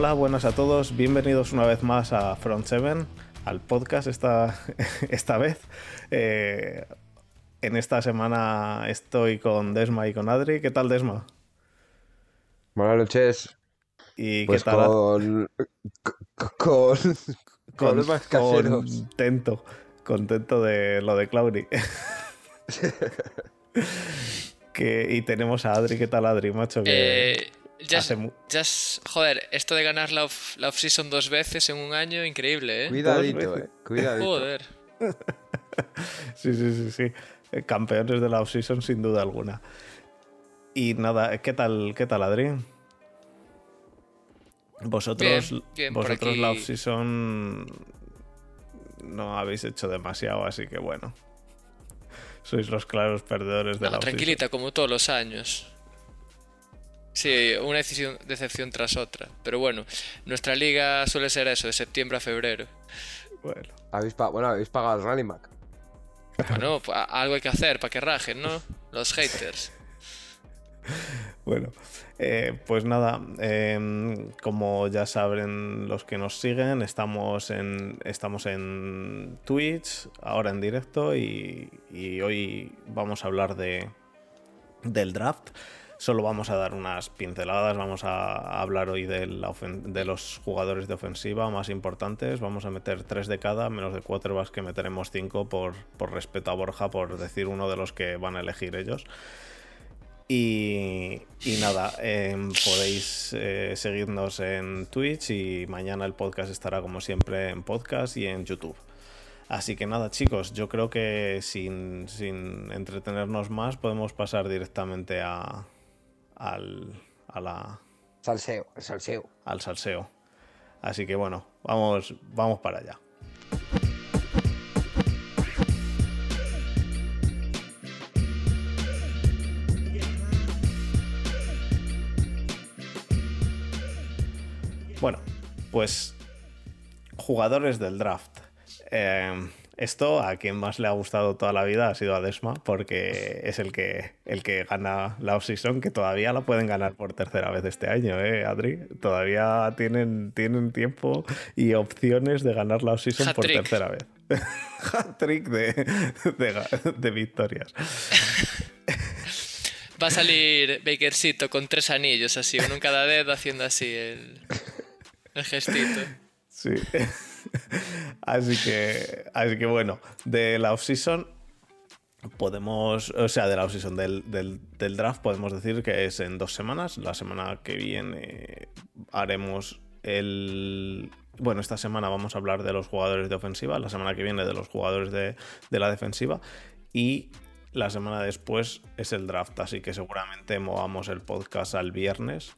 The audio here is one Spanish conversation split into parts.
Hola, buenas a todos. Bienvenidos una vez más a Front 7, al podcast esta, esta vez. Eh, en esta semana estoy con Desma y con Adri. ¿Qué tal, Desma? Buenas noches. ¿Y Pues qué tal? con, con, con problemas caseros. Contento, contento de lo de Claudi. que, y tenemos a Adri. ¿Qué tal, Adri, macho? Que Eh, ya, hace mu- ya es- joder, esto de ganar la, off- la off-season dos veces en un año, increíble, ¿eh? Cuidadito, eh. Cuidadito. Joder. Sí, sí, sí, sí. Eh, Campeones de la offseason sin duda alguna. Y nada, ¿qué tal, qué tal, Adri? Vosotros, Bien, bien, por vosotros aquí. la offseason no habéis hecho demasiado, así que bueno. Sois los claros perdedores de No, la offseason. tranquilita, como todos los años. Sí, una decisión- decepción tras otra. Pero bueno, nuestra liga suele ser eso, de septiembre a febrero. Bueno, Habéis bueno, habéis pagado el Rally Mac. Bueno, pues, algo hay que hacer para que rajen, ¿no? Los haters. Bueno, eh, pues nada, em, como ya saben los que nos siguen, estamos en, estamos en Twitch, ahora en directo, y, hoy vamos a hablar de, del draft. Solo vamos a dar unas pinceladas, vamos a hablar hoy de los jugadores de ofensiva más importantes. Vamos a meter tres de cada, menos de quarterbacks que meteremos cinco por, por respeto a Borja, por decir uno de los que van a elegir ellos. Y, y nada, em, podéis eh, seguirnos en Twitch y mañana el podcast estará como siempre en podcast y en YouTube. Así que nada chicos, yo creo que sin, sin entretenernos más podemos pasar directamente a, al, a la, Salseo, salseo. al salseo. Así que bueno, vamos, vamos para allá. Bueno, pues jugadores del draft. Eh, esto a quien más le ha gustado toda la vida ha sido a Desma, porque es el que, el que gana la offseason, que todavía la pueden ganar por tercera vez este año, ¿eh, Adri? Todavía tienen, tienen tiempo y opciones de ganar la offseason por tercera vez. Hat-trick de, de, de victorias. Va a salir Bakercito con tres anillos así, uno en cada dedo haciendo así el, el gestito. Sí. así que, así que bueno, de la offseason podemos, o sea, de la offseason del, del, del draft podemos decir que es en dos semanas. La semana que viene haremos el... Bueno, esta semana vamos a hablar de los jugadores de ofensiva, la semana que viene de los jugadores de, de la defensiva y la semana después es el draft, así que seguramente movamos el podcast al viernes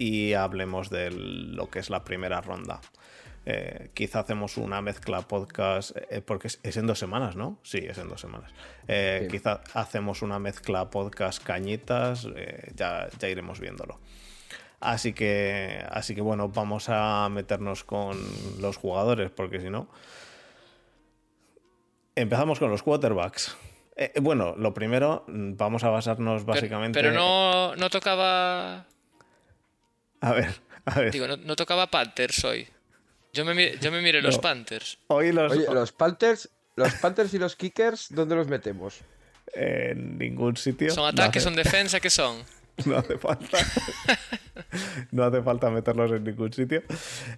y hablemos de lo que es la primera ronda. Eh, quizá hacemos una mezcla podcast, eh, porque es, es en dos semanas, ¿no? Sí, es en dos semanas. Eh, Sí. Quizá hacemos una mezcla podcast cañitas, eh, ya, ya iremos viéndolo. Así que, así que bueno, vamos a meternos con los jugadores, porque si no... Empezamos con los quarterbacks. Eh, bueno, lo primero, vamos a basarnos Pero- básicamente... Pero, no, no tocaba. A ver, a ver. Digo, no, no tocaba Panthers hoy. Yo me, yo me miré los. Panthers. Hoy los... Oye, los Panthers, los Panthers y los Kickers, ¿dónde los metemos? En ningún sitio. ¿Son No ataques, hace- son defensa? ¿Qué son? No hace falta. no hace falta meterlos en ningún sitio.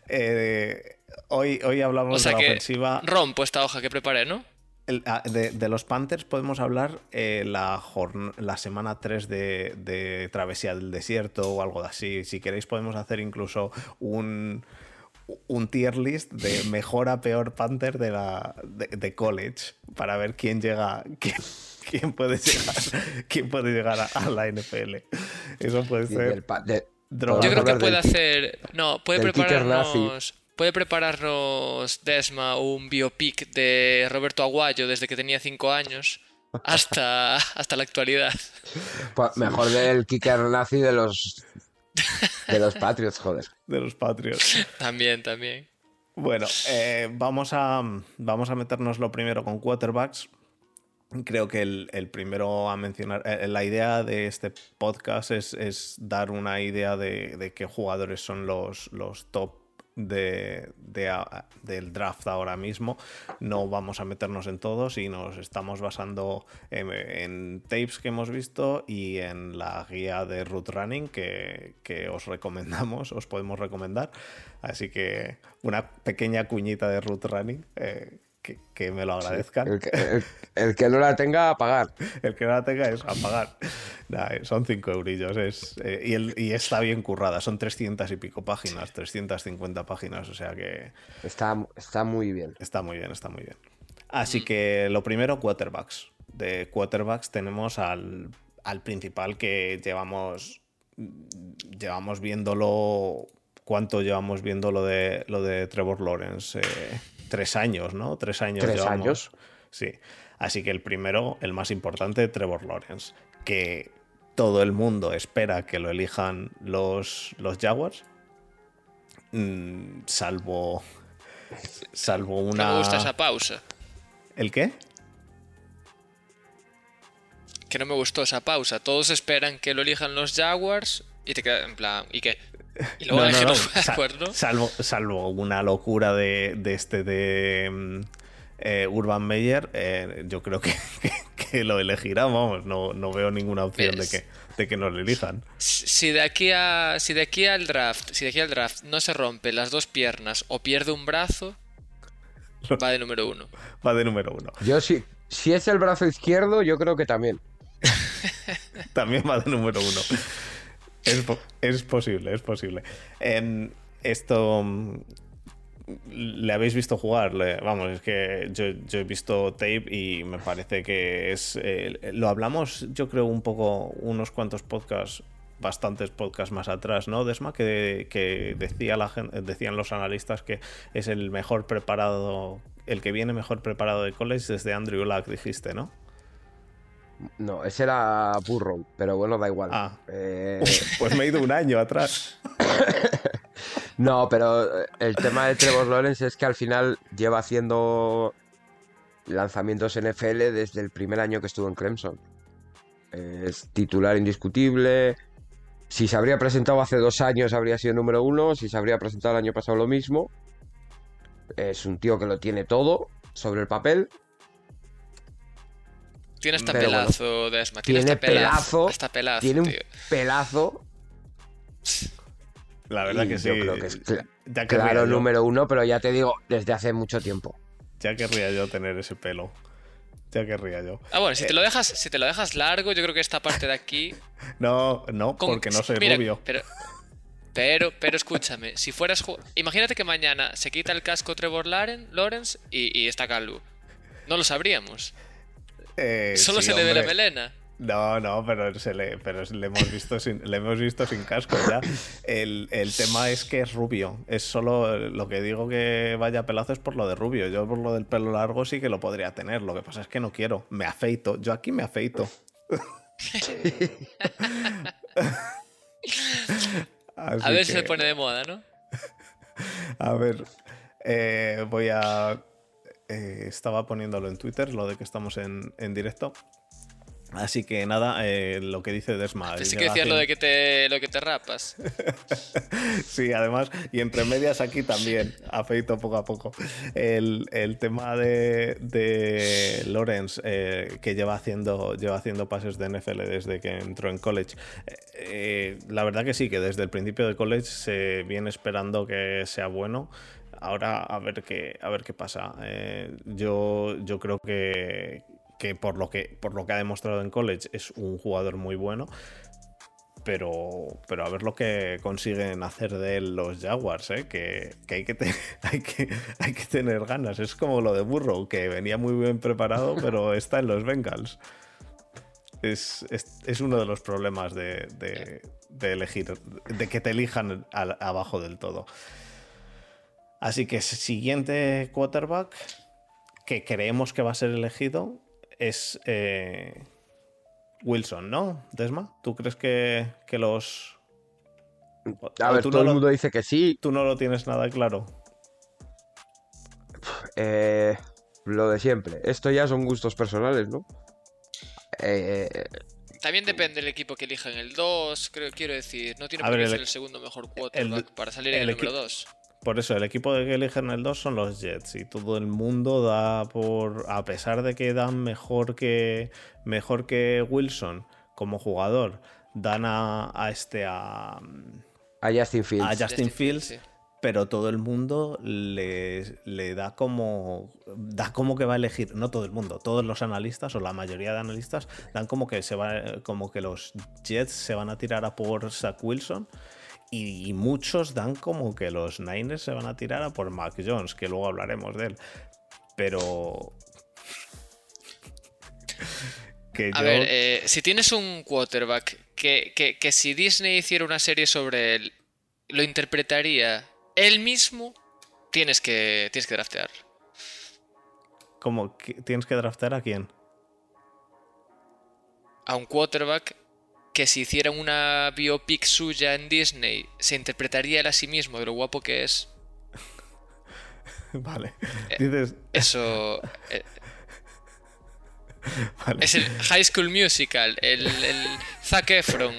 Eh, hoy, hoy hablamos O sea de la que ofensiva. rompo esta hoja que preparé, ¿no? El- ah, de, de los Panthers podemos hablar eh, la, la semana 3 de, de Travesía del Desierto o algo así. Si queréis podemos hacer incluso un, un tier list de mejor a peor Panther de, la, de, de college para ver quién llega, quién, quién puede llegar, quién puede llegar a, a la NFL. Eso puede ser. Yo creo que puede hacer. No, puede prepararnos. Puede prepararnos Desma un biopic de Roberto Aguayo desde que tenía 5 años hasta, hasta la actualidad. pa- mejor del Kicker nazi de los de los Patriots, joder. de los Patriots. También, también. Bueno, eh, vamos, a, vamos a meternos lo primero con quarterbacks. creo que el, el primero a mencionar, eh, la idea de este podcast es, es dar una idea de, de qué jugadores son los, los top de, del draft ahora mismo. No vamos a meternos en todos y nos estamos basando en, en tapes que hemos visto y en la guía de route running que, que os recomendamos, os podemos recomendar. Así que una pequeña cuñita de route running. eh, que, que me lo agradezcan. El que, el- el que no la tenga, a pagar. El que no la tenga es a pagar. Nah, son 5 eurillos. Es, eh, y, el- y está bien currada. Son 300 y pico páginas, 350 páginas. O sea que Está, está muy bien. está muy bien, está muy bien. Así que lo primero, quarterbacks. De quarterbacks tenemos al, al principal que llevamos, llevamos viéndolo. ¿Cuánto llevamos viendo lo de, lo de Trevor Lawrence? Eh, tres años, ¿no? Tres años. ¿Tres llevamos. años? Sí. Así que el primero, el más importante, Trevor Lawrence. Que todo el mundo espera que lo elijan los, los Jaguars. Mm, salvo. Salvo No una. me gusta esa pausa. ¿El qué? Que no me gustó esa pausa. Todos esperan que lo elijan los Jaguars y te quedas en plan, ¿y qué? Y luego No, salvo, salvo una locura de, de este de mm, eh, Urban Meyer, eh, yo creo que, que- que lo elegirá, vamos, no, no veo ninguna opción de Ves. que, de que no lo elijan. Si si de aquí a si de aquí al draft, si de aquí al draft no se rompe las dos piernas o pierde un brazo, va de número uno. Va de número uno. Yo sí. Si es el brazo izquierdo, yo creo que también. También va de número uno. Es, po- es posible, es posible. En esto. mm, ¿Le habéis visto jugar? Vamos, es que yo, he visto tape y me parece que es. lo hablamos, yo creo, un poco, unos cuantos podcasts, bastantes podcasts más atrás, ¿no? Desma, que, decía la gen- decían los analistas que es el mejor preparado, el que viene mejor preparado de college desde Andrew Luck, dijiste, ¿no? No, ese era Burrow, pero bueno, da igual. Ah. Eh, Pues me he ido un año atrás. no, pero eh, el tema de Trevor Lawrence es que al final lleva haciendo lanzamientos NFL desde el primer año que estuvo en Clemson. Es titular indiscutible. Si se habría presentado hace dos años habría sido número uno. Si se habría presentado el año pasado lo mismo. Es un tío que lo tiene todo sobre el papel. Tiene hasta Pero bueno. pelazo, Desma. Tiene, Tiene hasta pelazo. pelazo, Hasta pelazo, Tiene un pelazo. La verdad y que sí. yo creo que es ya claro yo- número uno, pero ya te digo, desde hace mucho tiempo. Ya querría yo tener ese pelo. Ya querría yo. Ah, bueno, si Eh. te lo dejas, si te lo dejas largo, yo creo que esta parte de aquí. No, no, con- porque no soy Mira, rubio. Pero, pero, pero escúchame, si fueras. Imagínate que mañana se quita el casco Trevor Laren- Lawrence y, y está calvo. No lo sabríamos. Eh, Solo sí, se le ve la melena. No, no, pero, se le, pero le, hemos visto sin, le hemos visto sin casco ya. El, el tema es que es rubio. Es solo lo que digo que vaya pelazo es por lo de rubio. Yo por lo del pelo largo sí que lo podría tener. Lo que pasa es que no quiero. Me afeito. Yo aquí me afeito. A ver si se pone de moda, ¿no? A ver, eh, voy a... eh, estaba poniéndolo en Twitter, lo de que estamos en, en directo. Así que nada, eh, lo que dice Desma. Pensé que decías lo de que te, lo que te rapas. Sí, además, y entre medias aquí también, afeito poco a poco. El, el tema de, de Lawrence, eh, que lleva haciendo, lleva haciendo pases de NFL desde que entró en college. eh, la verdad que sí, que desde el principio de college se viene esperando que sea bueno. Ahora a ver qué, a ver qué pasa. Eh, yo, yo creo que, que, por, lo que por lo que ha demostrado en college es un jugador muy bueno pero, pero a ver lo que consiguen hacer de él los Jaguars, ¿eh? que, que, hay que, te- hay, que hay que tener ganas. Es como lo de Burrow, que venía muy bien preparado, pero está en los Bengals. Es, es- es uno de los problemas de, de- de elegir, de que te elijan al- abajo del todo. Así que siguiente quarterback que creemos que va a ser elegido es eh, Wilson, ¿no? Desma, ¿tú crees que, que los... A ver, tú todo no el lo- mundo dice que sí. Tú no lo tienes nada claro. eh, lo de siempre. Esto ya son gustos personales, ¿no? Eh, También depende del equipo que elija en el 2, creo, quiero decir. No tiene por qué el- ser el segundo mejor quarterback el- para salir en el el número equi- 2. Por eso, el equipo que eligen el 2 son los Jets y todo el mundo da por... A pesar de que dan mejor que, mejor que Wilson como jugador, dan a, a este... A, a Justin Fields. a Justin Fields, sí. pero todo el mundo le, le da como da como que va a elegir no todo el mundo todos los analistas o la mayoría de analistas dan como que se va como que los Jets se van a tirar a por Zach Wilson y, y muchos dan como que los Niners se van a tirar a por Mac Jones que luego hablaremos de él. Pero que A ver, eh, si tienes un quarterback que, que- que si Disney hiciera una serie sobre él, lo interpretaría él mismo, tienes que, tienes que draftear. que tienes que draftear a quién A un quarterback que si hicieran una biopic suya en Disney, se interpretaría él a sí mismo de lo guapo que es. vale Eh, dices Eso eh, vale. es el High School Musical, el, el Zac Efron.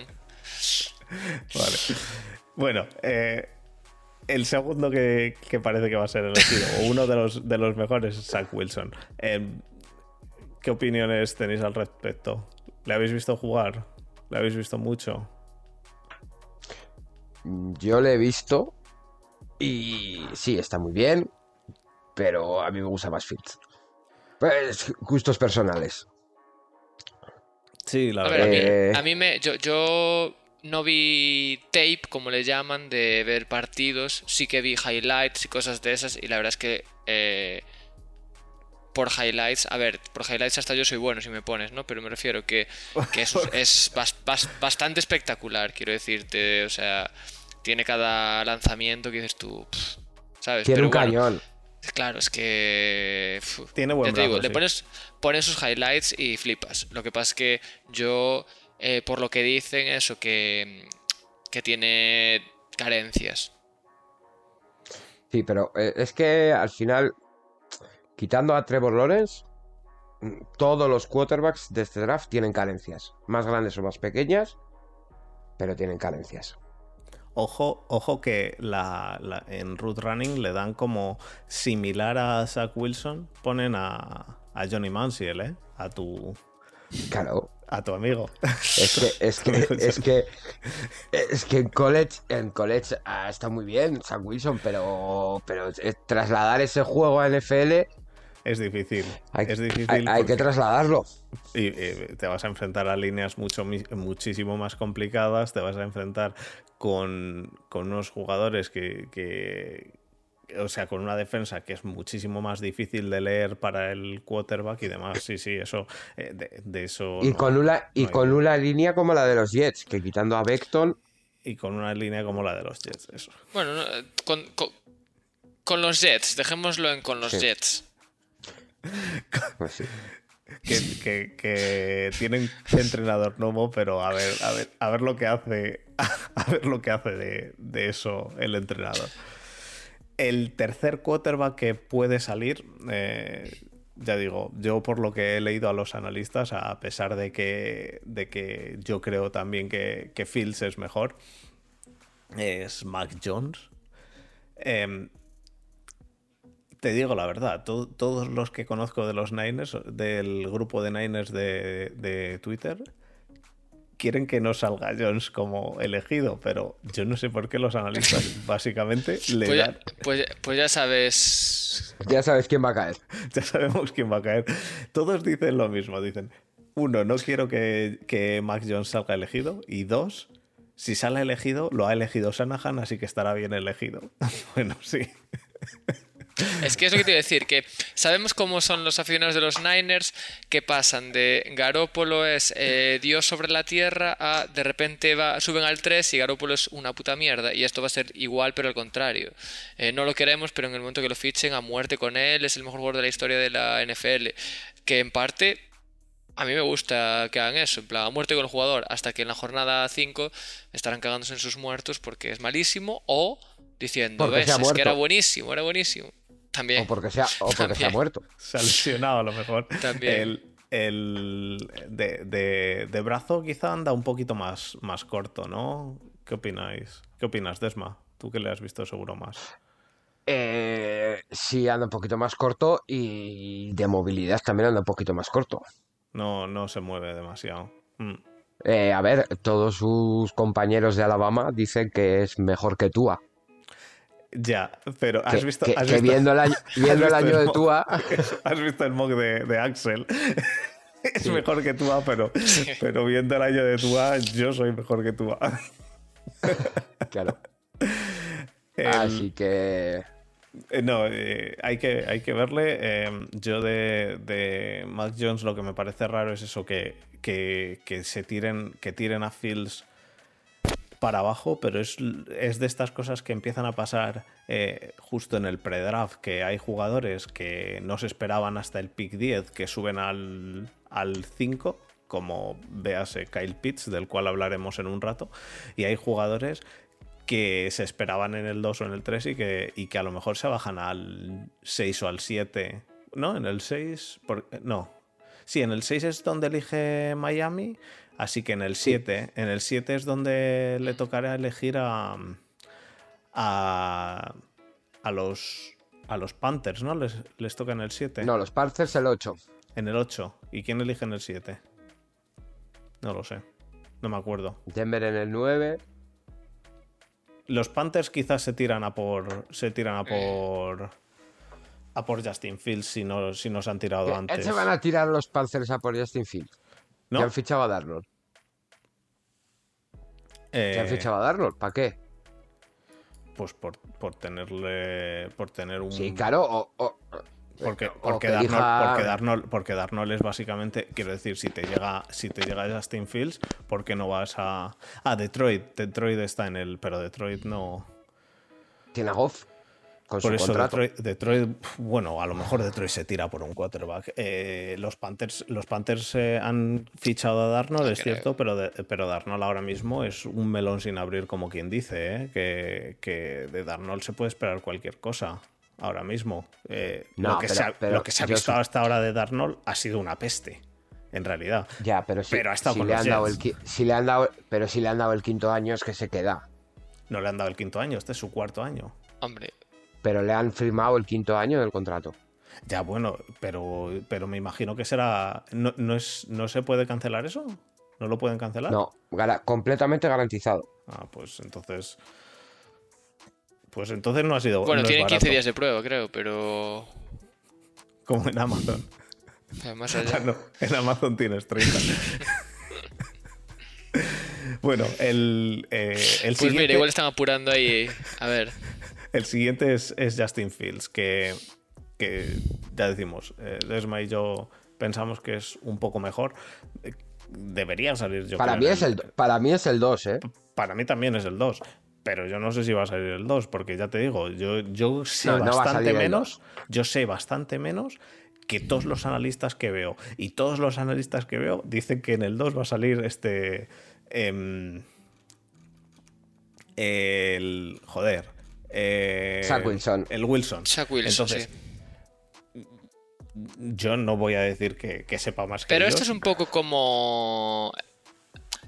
Vale. Bueno, eh, el segundo que, que parece que va a ser elegido, o uno de los, de los mejores, es Zach Wilson. Eh, ¿Qué opiniones tenéis al respecto? ¿Le habéis visto jugar? ¿Le habéis visto mucho? Yo le he visto y sí, está muy bien, pero a mí me gusta más Fields. Pues gustos personales. Sí, la A ver, a mí, Eh. a mí me. Yo, yo no vi tape, como le llaman, de ver partidos. Sí que vi highlights y cosas de esas. Y la verdad es que. eh, por highlights, a ver, por highlights hasta yo soy bueno si me pones, ¿no? Pero me refiero que, que es, es bas- bas- bastante espectacular, quiero decirte. O sea, tiene cada lanzamiento que dices tú. pff, ¿Sabes? Tiene Pero un bueno, cañón. Claro, es que. Tiene buen ya te digo, le pones, pones sus highlights y flipas. Lo que pasa es que yo, eh, por lo que dicen, eso, que, que tiene carencias. Sí, pero eh, es que al final, quitando a Trevor Lawrence, mm, todos los quarterbacks de este draft tienen carencias. Más grandes o más pequeñas, pero tienen carencias. Ojo, ojo que la, la- en Root Running le dan como similar a Zach Wilson, ponen a, a Johnny Manziel, ¿eh? A tu, Claro. a tu amigo. Es que, es que, es que, es que en college, en college ah, está muy bien, Sam Wilson, pero, pero eh, trasladar ese juego a NFL Es difícil. hay, es difícil. hay- hay que trasladarlo. Y eh, te vas a enfrentar a líneas mucho, muchísimo más complicadas, te vas a enfrentar con, con unos jugadores que, que- o sea, con una defensa que es muchísimo más difícil de leer para el quarterback y demás. Sí, sí, eso, eh, de, de eso. Y no- con una, y no con una línea como la de los Jets, que quitando a Beckton, y con una línea como la de los Jets, eso. Bueno, no, eh, con, con- con los Jets, dejémoslo en con los Sí. Jets. que- que tienen entrenador nuevo, pero a ver, a ver, a ver lo que hace. A ver lo que hace de, de eso el entrenador. El tercer quarterback que puede salir, eh, ya digo, yo por lo que he leído a los analistas, a pesar de que, de que yo creo también que, que Fields es mejor, es Mac Jones. Em, te digo la verdad, to- todos los que conozco de los Niners, del grupo de Niners de, de Twitter, quieren que no salga Jones como elegido, pero yo no sé por qué los analistas básicamente le Pues dan... ya, pues, pues ya sabes. Ya sabes quién va a caer. ya sabemos quién va a caer. Todos dicen lo mismo, dicen, uno, no quiero que, que Mac Jones salga elegido, y dos, si sale elegido, lo ha elegido Shanahan, así que estará bien elegido. bueno, sí. Es que es lo que te iba a decir, que sabemos cómo son los aficionados de los Niners, que pasan de Garópolo es eh, Dios sobre la tierra a de repente va, suben al 3 y Garópolo es una puta mierda. Y esto va a ser igual, pero al contrario. Eh, no lo queremos, pero en el momento que lo fichen, a muerte con él, es el mejor jugador de la historia de la NFL. Que en parte a mí me gusta que hagan eso, en plan, a muerte con el jugador, hasta que en la jornada 5 estarán cagándose en sus muertos porque es malísimo, o diciendo, Porque ves, es que era muerto". buenísimo, era buenísimo. También. O porque, sea, o porque se ha muerto. Se ha lesionado a lo mejor. También. El, el de, de- de brazo quizá anda un poquito más, más corto, ¿no? ¿Qué opináis? ¿Qué opinas, Desma? Tú que le has visto seguro más. Eh, sí, anda un poquito más corto y de movilidad también anda un poquito más corto. No, no se mueve demasiado. Mm. Eh, a ver, todos sus compañeros de Alabama dicen que es mejor que Tua. Ya, pero Que, has visto, que- has que visto- viendo el año, viendo el visto año el de Tua, has visto el mock de, de Axel. Es Sí. mejor que Tua, pero, pero viendo el año de Tua, yo soy mejor que Tua. claro. El- Así que Eh, No, eh, hay, que, hay que verle. eh, yo de, de Mac Jones lo que me parece raro es eso, que, que, que se tiren, que tiren a Fields para abajo, pero es, es de estas cosas que empiezan a pasar eh, justo en el pre-draft, que hay jugadores que no se esperaban hasta el pick 10, que suben al, al 5, como véase Kyle Pitts, del cual hablaremos en un rato, y hay jugadores que se esperaban en el 2 o en el 3 y que, y que a lo mejor se bajan al 6 o al 7. ¿No? En el 6. por- no. Sí, en el 6 es donde elige Miami. Así que en el 7. En el 7 es donde le tocará elegir a. a. a los. a los Panthers, ¿no? Les, les toca en el 7. no, los Panthers el 8. En el 8. ¿Y quién elige en el 7? No lo sé. No me acuerdo. Denver en el 9. Los Panthers quizás se tiran a por. Se tiran a por. A por Justin Fields si no, si nos han tirado ¿Qué antes. se van a tirar los Panthers a por Justin Fields? ¿No? ¿Qué han fichado a Darnold? ¿Qué han Eh, fichado a Darnold? ¿Para qué? Pues por, por tenerle. Por tener un. Sí, claro, o, o- Porque, porque, que Darnold, porque, Darnold, porque Darnold es básicamente, quiero decir, si te llega, si te llega Justin Fields, ¿por qué no vas a. Ah, Detroit. Detroit está en el. Pero Detroit no. tiene a Goff con Por su eso contrato. Detroit, bueno, a lo mejor Detroit se tira por un quarterback. Eh, los Panthers, los Panthers eh, han fichado a Darnold, es cierto, pero, de- pero Darnold ahora mismo es un melón sin abrir, como quien dice, ¿eh? que, que de Darnold se puede esperar cualquier cosa ahora mismo. Eh, No, lo, que pero- se ha, pero lo que se ha visto hasta ahora de Darnold ha sido una peste, en realidad. Ya, pero si, Pero ha estado si con le los han dado el, Jets. qui- si le han dado, pero si le han dado el quinto año es que se queda. No le han dado el quinto año, este es su cuarto año. Hombre, Pero le han firmado el quinto año del contrato. Ya, bueno, pero, pero me imagino que será. ¿No, no es, ¿No se puede cancelar eso? ¿No lo pueden cancelar? No, gara- completamente garantizado. Ah, pues entonces. Pues entonces no ha sido. bueno, no es tienen 15 barato, días de prueba, creo, pero. Como en Amazon. Más Ah, allá. no, en Amazon tienes 30. bueno, el, eh, el Pues siguiente. mira, igual están apurando ahí. A ver. El siguiente es, es Justin Fields, que, que ya decimos, eh, Desma y yo pensamos que es un poco mejor. Debería salir yo Para creo, mí, es el, para mí es el 2, ¿eh? Para mí también es el 2. Pero yo no sé si va a salir el 2, porque ya te digo, yo, yo sé No, bastante menos. Yo sé bastante menos que todos los analistas que veo. Y todos los analistas que veo dicen que en el 2 va a salir este. em, el. Joder. Eh, Zach Wilson. El Wilson. Zach Wilson, Entonces, sí. yo no voy a decir que, que sepa más que Pero ellos. esto es un poco como.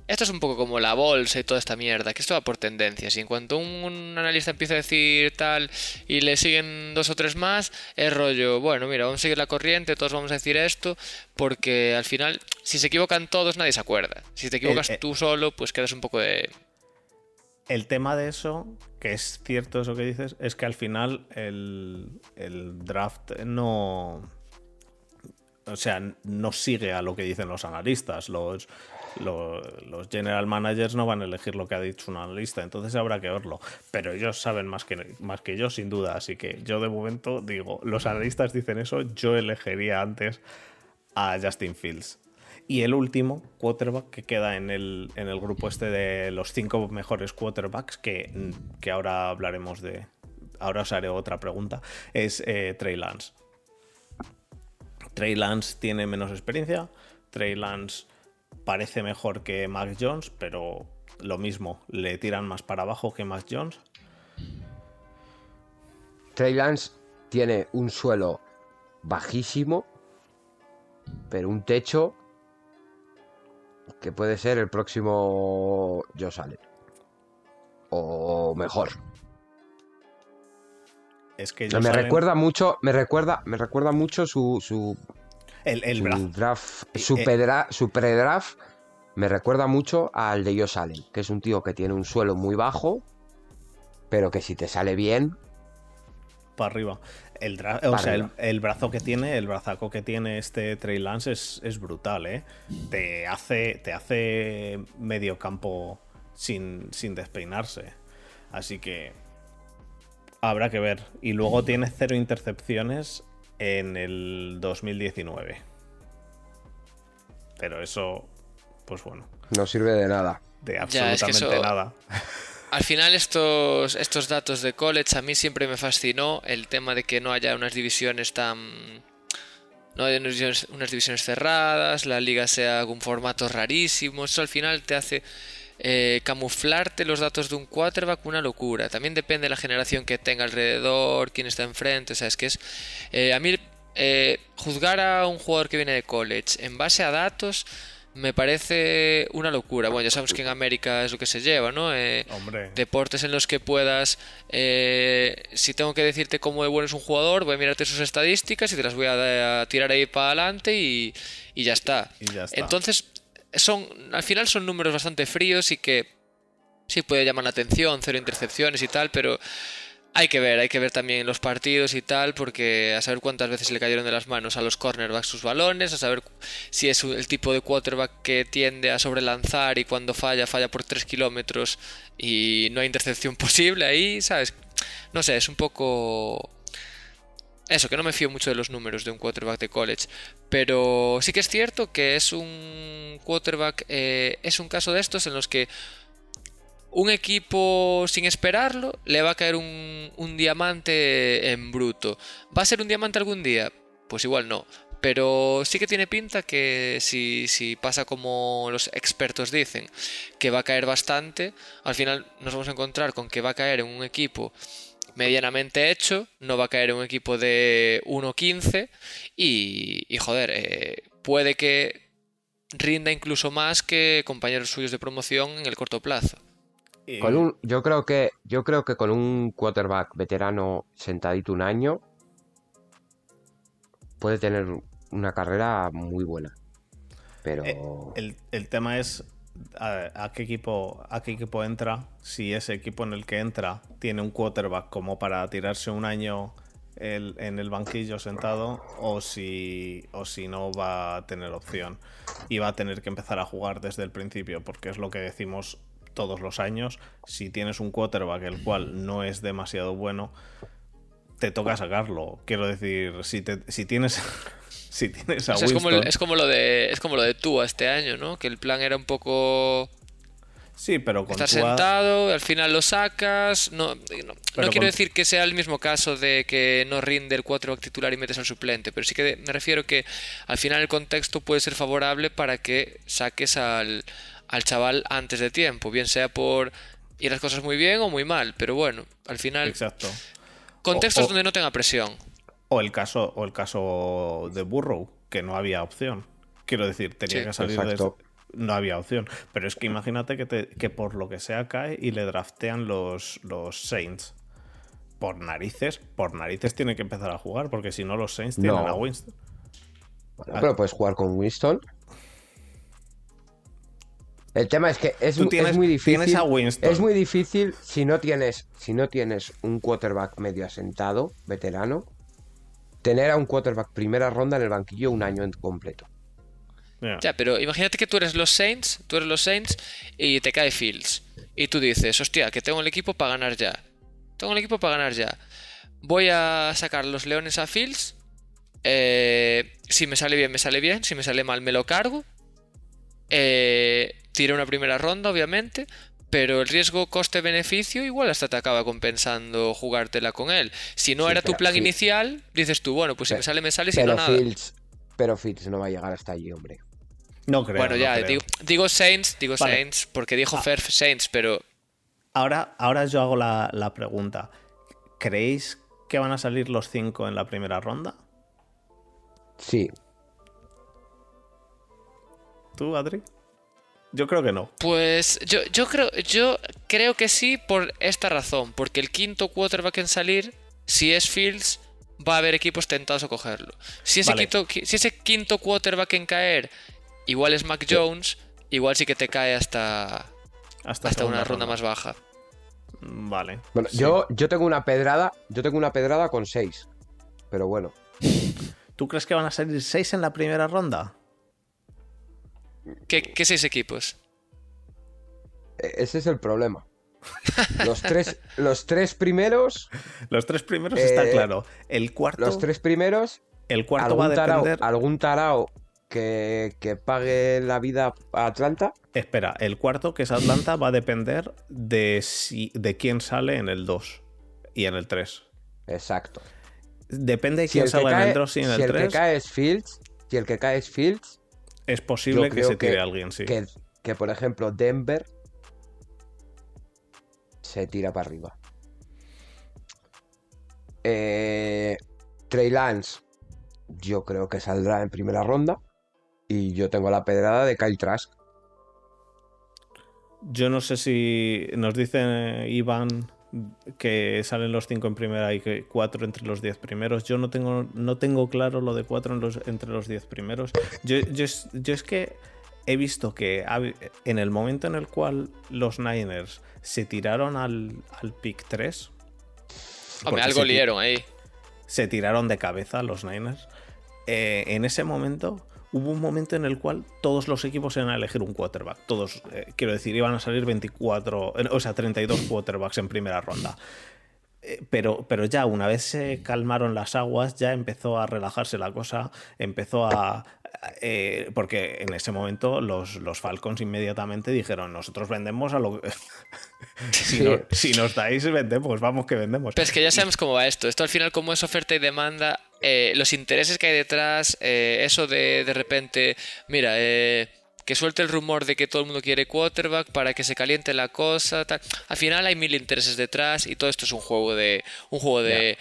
Esto es un poco como la bolsa y toda esta mierda, que esto va por tendencias. Y en cuanto un, un analista empieza a decir tal y le siguen dos o tres más, es rollo, bueno, mira, vamos a seguir la corriente, todos vamos a decir esto, porque al final, si se equivocan todos, nadie se acuerda. Si te equivocas eh, tú solo, pues quedas un poco de. El tema de eso, que es cierto eso que dices, es que al final el, el draft no. O sea, no sigue a lo que dicen los analistas. Los, los, general managers no van a elegir lo que ha dicho un analista, entonces habrá que verlo. Pero ellos saben más que, más que yo, sin duda. Así que yo de momento digo, los analistas dicen eso, yo elegiría antes a Justin Fields. Y el último quarterback que queda en el, en el grupo este de los cinco mejores quarterbacks, que, que ahora hablaremos de. Ahora os haré otra pregunta, es eh, Trey Lance. Trey Lance tiene menos experiencia. Trey Lance parece mejor que Mac Jones, pero lo mismo, le tiran más para abajo que Mac Jones. Trey Lance tiene un suelo bajísimo pero un techo que puede ser el próximo Josh Allen. O mejor. Es que me Josh Allen- recuerda mucho, me recuerda, me recuerda mucho su, su, el, el su brazo. draft, Eh, su, eh. pedra- su pre-draft me recuerda mucho al de Josh Allen, que es un tío que tiene un suelo muy bajo, pero que si te sale bien, para arriba. El, dra- o sea, el, brazo que tiene, el brazaco que tiene este Trey Lance es, es brutal, ¿eh? Te hace, te hace medio campo sin, sin despeinarse. Así que habrá que ver. Y luego tiene cero intercepciones en el 2019. Pero eso, pues bueno, no sirve de nada. de Ya, absolutamente es que eso- nada. Al final estos, estos datos de college a mí siempre me fascinó el tema de que no haya unas divisiones tan... No haya unas divisiones, cerradas, la liga sea con formatos rarísimos, eso al final te hace eh, camuflarte los datos de un quarterback una locura. También depende de la generación que tenga alrededor, quién está enfrente, o sea, es que es... eh, a mí eh, juzgar a un jugador que viene de college en base a datos me parece una locura. Bueno, ya sabemos que en América es lo que se lleva, ¿no? Eh, Hombre, deportes en los que puedas, eh, si tengo que decirte cómo de bueno es un jugador, voy a mirarte sus estadísticas y te las voy a, a tirar ahí para adelante y, y ya está. y ya está. Entonces, son, al final son números bastante fríos y que sí puede llamar la atención, cero intercepciones y tal, pero hay que ver, hay que ver también los partidos y tal, porque a saber cuántas veces le cayeron de las manos a los cornerbacks sus balones, a saber si es el tipo de quarterback que tiende a sobrelanzar y cuando falla, falla por 3 kilómetros y no hay intercepción posible ahí, ¿sabes? No sé, es un poco... Eso, que no me fío mucho de los números de un quarterback de college. Pero sí que es cierto que es un quarterback, eh, es un caso de estos en los que un equipo sin esperarlo le va a caer un, diamante en bruto. ¿Va a ser un diamante algún día? Pues igual no. Pero sí que tiene pinta que si, pasa como los expertos dicen, que va a caer bastante, al final nos vamos a encontrar con que va a caer en un equipo medianamente hecho, no va a caer en un equipo de 1-15 y, y joder, eh, puede que rinda incluso más que compañeros suyos de promoción en el corto plazo. Y- Con un, yo creo que, yo creo que con un quarterback veterano sentadito un año puede tener una carrera muy buena. Pero Eh, el, el tema es a, a qué equipo a qué equipo entra, si ese equipo en el que entra tiene un quarterback como para tirarse un año el- en el banquillo sentado o si, o si no va a tener opción y va a tener que empezar a jugar desde el principio, porque es lo que decimos todos los años, si tienes un quarterback el cual no es demasiado bueno, te toca sacarlo. Quiero decir, si, te- si tienes si tienes a O sea, es, como es lo de es como lo de Tua este año, ¿no? Que el plan era un poco Sí, pero con estar Tua- sentado, al final lo sacas. No, no, quiero con- decir que sea el mismo caso de que no rinde el quarterback titular y metes al suplente, pero sí que me refiero que al final el contexto puede ser favorable para que saques al, al chaval antes de tiempo, bien sea por ir las cosas muy bien o muy mal, pero bueno, al final Exacto. contextos o- donde no tenga presión. O el caso, o el caso de Burrow, que no había opción. Quiero decir, tenía Sí, que salir exacto. desde- No había opción. Pero es que imagínate que, te- que por lo que sea cae y le draftean los, los Saints. Por narices, por narices tiene que empezar a jugar, porque si no los Saints tienen No. a Winston. Bueno, pero puedes jugar con Winston. El tema es que es, Tú mu- tienes- es muy difícil. tienes a Winston. Es muy difícil si no tienes, si no tienes un quarterback medio asentado, veterano, tener a un quarterback primera ronda en el banquillo un año en completo. Ya. Ya, pero imagínate que tú eres los Saints, tú eres los Saints y te cae Fields. Y tú dices, hostia, que tengo el equipo para ganar ya. Tengo el equipo para ganar ya. Voy a sacar los leones a Fields. eh, si me sale bien, me sale bien. Si me sale mal, me lo cargo. Eh, tiré una primera ronda, obviamente. Pero el riesgo coste-beneficio igual hasta te acaba compensando jugártela con él. Si no Sí, era tu plan inicial, dices tú, bueno, pues si Pero- me sale, me sale, si pero no, nada. Fields, pero Fields no va a llegar hasta allí, hombre. No creo. Bueno, no ya, creo. digo, digo Saints, digo Vale. Saints, porque dijo Ferf Saints, pero Ahora, ahora yo hago la, la pregunta. ¿Creéis que van a salir los cinco en la primera ronda? Sí, ¿Tú, Adri? Yo creo que no. Pues yo, yo, creo, yo creo que sí por esta razón. Porque el quinto quarterback en salir, si es Fields, va a haber equipos tentados a cogerlo. Si ese, Vale. quinto, si ese quinto quarterback en caer, igual es Mac Jones, igual sí que te cae hasta, Hasta, hasta una ronda más baja. Vale. Bueno, sí. yo, yo tengo una pedrada, yo tengo una pedrada con 6. Pero bueno, ¿Tú crees que van a salir seis en la primera ronda? ¿Qué, qué seis equipos? e- ese es el problema. Los tres, los tres primeros, Los tres primeros Eh, está claro. El cuarto, los tres primeros, el cuarto va a tarao, depender. algún tarao que, que pague la vida a Atlanta. Espera, el cuarto, que es Atlanta, va a depender de, si, de quién sale en el 2 y en el 3. Exacto. Depende de Si quién el, que salga en cae, el 2 y en si el el que 3. cae es Fields, si el que cae es Fields, Es posible que se tire que- alguien, sí. que, que, por ejemplo Denver se tira para arriba. Eh, Trey Lance, yo creo que saldrá en primera ronda. Y yo tengo la pedrada de Kyle Trask. Yo no sé si nos dice Iván que salen los 5 en primera y que 4 entre los 10 primeros. Yo no tengo, no tengo claro lo de 4 entre los 10 primeros. Yo, yo es, yo es que he visto que en el momento en el cual los Niners se tiraron al, al pick 3, Hombre, algo liaron ahí. se tiraron de cabeza los Niners. eh, en ese momento hubo un momento en el cual todos los equipos iban a elegir un quarterback. Todos, eh, quiero decir, iban a salir 24, eh, o sea, 32 quarterbacks en primera ronda. Eh, Pero, pero ya una vez se calmaron las aguas, ya empezó a relajarse la cosa, empezó a... eh, porque en ese momento los, los Falcons inmediatamente dijeron, nosotros vendemos a lo que... si, Sí. no- si nos dais, vendemos, vamos que vendemos. Pero es que ya sabemos cómo va esto. Esto al final, como es oferta y demanda, eh, los intereses que hay detrás, eh, eso de de repente, mira, eh, que suelte el rumor de que todo el mundo quiere quarterback para que se caliente la cosa. Al final hay mil intereses detrás y todo esto es un juego de, un juego de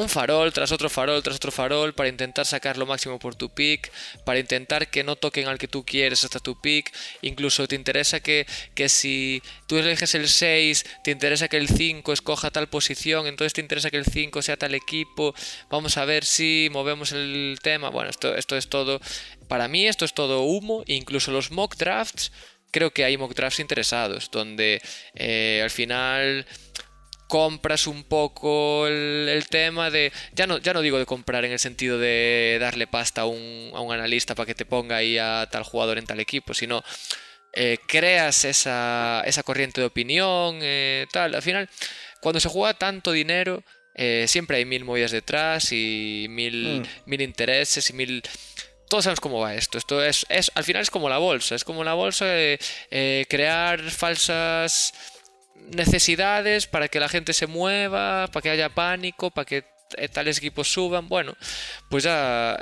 un farol tras otro farol tras otro farol para intentar sacar lo máximo por tu pick, para intentar que no toquen al que tú quieres hasta tu pick. Incluso te interesa que, que si tú eliges el 6, te interesa que el 5 escoja tal posición, entonces te interesa que el 5 sea tal equipo. Vamos a ver si movemos el tema. Bueno, esto, esto es todo. Para mí, esto es todo humo. Incluso los mock drafts. Creo que hay mock drafts interesados, donde eh, al final compras un poco el, el tema de. Ya no, ya no digo de comprar en el sentido de darle pasta a un, a un analista para que te ponga ahí a tal jugador en tal equipo, sino eh, creas esa, esa corriente de opinión, eh, tal. Al final, cuando se juega tanto dinero, eh, siempre hay mil movidas detrás y mil, Mm. mil intereses y mil. Todos sabemos cómo va esto. Esto es, es al final es como la bolsa. Es como la bolsa de eh, crear falsas necesidades para que la gente se mueva, para que haya pánico, para que eh, tales equipos suban. Bueno, pues ya.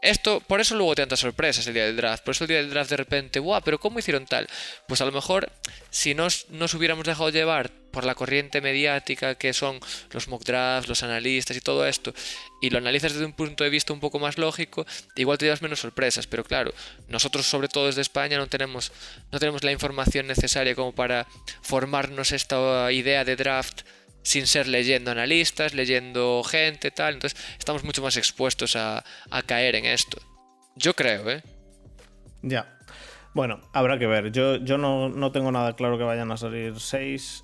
Esto, por eso luego te tantas sorpresas el día del draft. Por eso el día del draft de repente, ¡guau! Pero ¿cómo hicieron tal? Pues a lo mejor, si nos, nos hubiéramos dejado llevar por la corriente mediática que son los mock drafts, los analistas y todo esto, y lo analizas desde un punto de vista un poco más lógico, igual te llevas menos sorpresas. Pero claro, nosotros, sobre todo desde España, no tenemos, no tenemos la información necesaria como para formarnos esta idea de draft sin ser leyendo analistas, leyendo gente, tal. Entonces estamos mucho más expuestos a, caer en esto. Yo creo, ¿eh? Ya. Bueno, habrá que ver. Yo, yo no, no tengo nada claro que vayan a salir 6.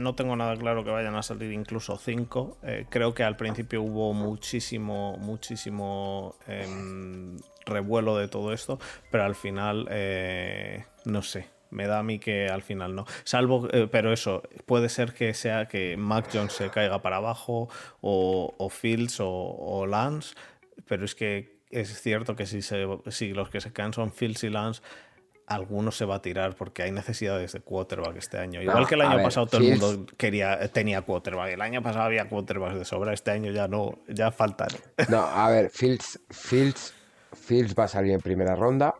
no tengo nada claro que vayan a salir incluso 5. creo que al principio hubo muchísimo, muchísimo em, revuelo de todo esto, pero al final, eh, no sé. Me da a mí que al final no. Salvo, eh, pero eso, puede ser que sea que Mac Jones se caiga para abajo, o, o Fields o, o Lance, pero es que es cierto que si, se, si los que se caen son Fields y Lance, alguno se va a tirar porque hay necesidades de quarterback este año. Igual No, que el año ver, pasado todo Fields- el mundo quería, tenía quarterback. El año pasado había quarterbacks de sobra, este año ya no, ya faltan. No, a ver, Fields, Fields, Fields va a salir en primera ronda.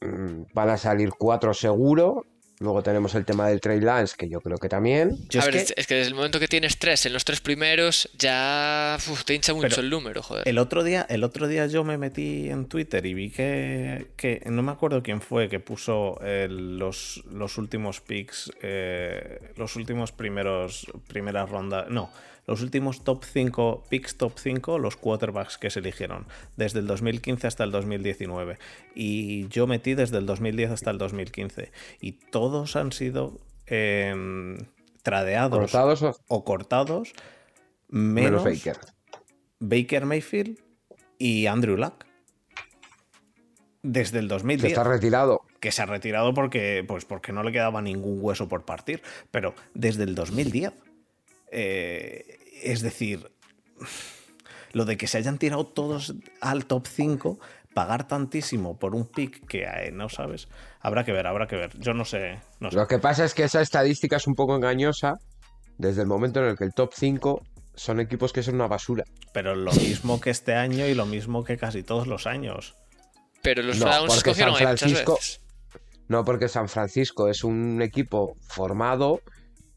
Mm, Van a salir cuatro seguro. Luego tenemos el tema del Trey Lance, que yo creo que también. Yo a es ver, que es, es que desde el momento que tienes tres en los tres primeros, ya uf, te hincha mucho Pero el número, joder. el otro día, el otro día yo me metí en Twitter y vi que, que no me acuerdo quién fue que puso eh, los, los últimos picks, eh, los últimos primeros primeras rondas, no, los últimos top 5 picks top 5, los quarterbacks que se eligieron desde el 2015 hasta el 2019 y yo metí desde el 2010 hasta el 2015 y todos han sido em, tradeados Cortados o- o cortados menos menos, Baker. Baker Mayfield y Andrew Luck. Desde el Que 2010. está retirado. Que se ha retirado porque, pues porque no le quedaba ningún hueso por partir. Pero desde el 2010. Eh, es decir, lo de que se hayan tirado todos al top 5, pagar tantísimo por un pick que eh, no sabes, habrá que ver, habrá que ver. Yo no sé. No sé. Lo que pasa es que esa estadística es un poco engañosa desde el momento en el que el top 5 son equipos que son una basura. Pero lo mismo que este año y lo mismo que casi todos los años. Pero los No, Browns porque cogieron San Francisco- veces. No, porque San Francisco es un equipo formado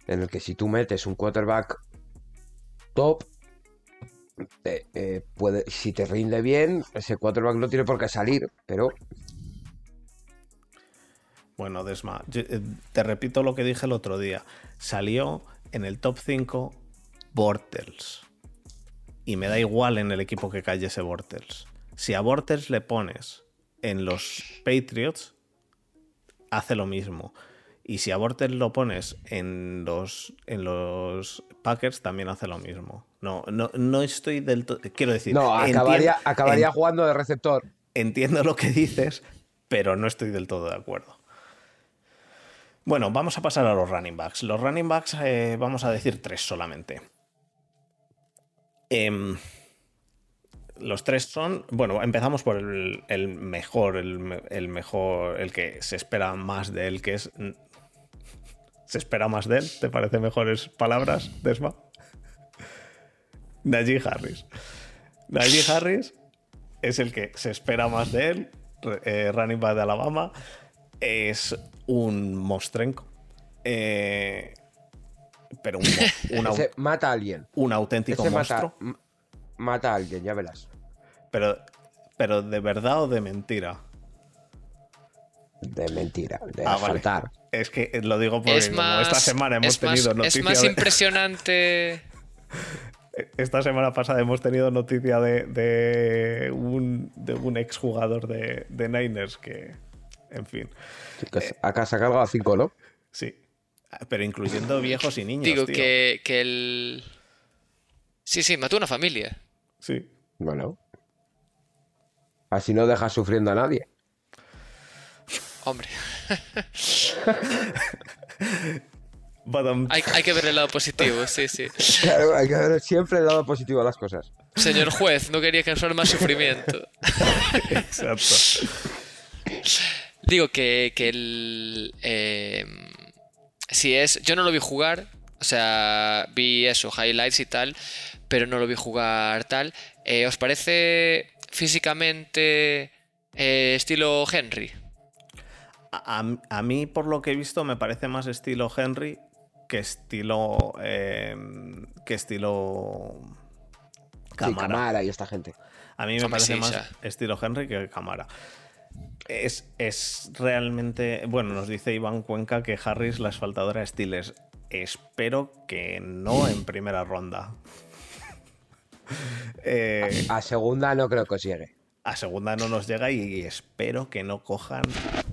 en el que si tú metes un quarterback top, eh, puede, si te rinde bien, ese quarterback no tiene por qué salir, pero Bueno, Desma, eh, te repito lo que dije el otro día. Salió en el top 5 Bortles. Y me da igual en el equipo que cayese Bortles. Si a Bortles le pones en los Patriots, hace lo mismo. Y si a Bortles lo pones en los, en los Packers, también hace lo mismo. No, no, no estoy del todo. Quiero decir. no, acabaría, acabaría en- jugando de receptor. entiendo lo que dices, pero no estoy del todo de acuerdo. Bueno, vamos a pasar a los running backs. Los running backs eh, vamos a decir tres solamente. Em, los tres son, bueno, empezamos por el, el mejor, el, me- el mejor, el que se espera más de él, que es... ¿Se espera más de él? ¿Te parece mejores palabras, Desma? Najee Harris. Najee Harris es el que se espera más de él, eh, running back de Alabama. Es un mostrenco. Eh, pero un, Ese mata a alguien. un auténtico Ese monstruo. mata, a alguien, ya verás. Pero, pero de verdad o de mentira. De mentira, de Ah, vale. Es que lo digo porque Es como esta semana hemos es más- tenido es noticia más de- impresionante. Esta semana pasada hemos tenido noticia de, de un, de un exjugador de, de Niners que, en fin, Chicos, acá se ha cargado a 5, ¿no? sí. Pero incluyendo viejos y niños. Digo tío. que, que el. Sí, sí, mató una familia. Sí. Bueno. Así no dejas sufriendo a nadie. Hombre, hay, hay que ver el lado positivo, sí, sí. Claro, hay que ver siempre el lado positivo a las cosas. Señor juez, no quería causar más sufrimiento. Exacto. Digo que, que el. eh, si es. Yo no lo vi jugar. O sea, vi eso, highlights y tal. Pero no lo vi jugar tal. Eh, ¿Os parece físicamente eh, estilo Henry? A, mí, por lo que he visto, me parece más estilo Henry que estilo. eh, que estilo. Sí, Camara. Camara y esta gente. A mí me Hombre, parece sí, más ya. estilo Henry que Camara. Es, es realmente. Bueno, nos dice Iván Cuenca que Harris la asfaltadora de Steelers. Espero que no en primera ronda. Eh, A segunda no creo que os llegue. a segunda no nos llega y espero que no cojan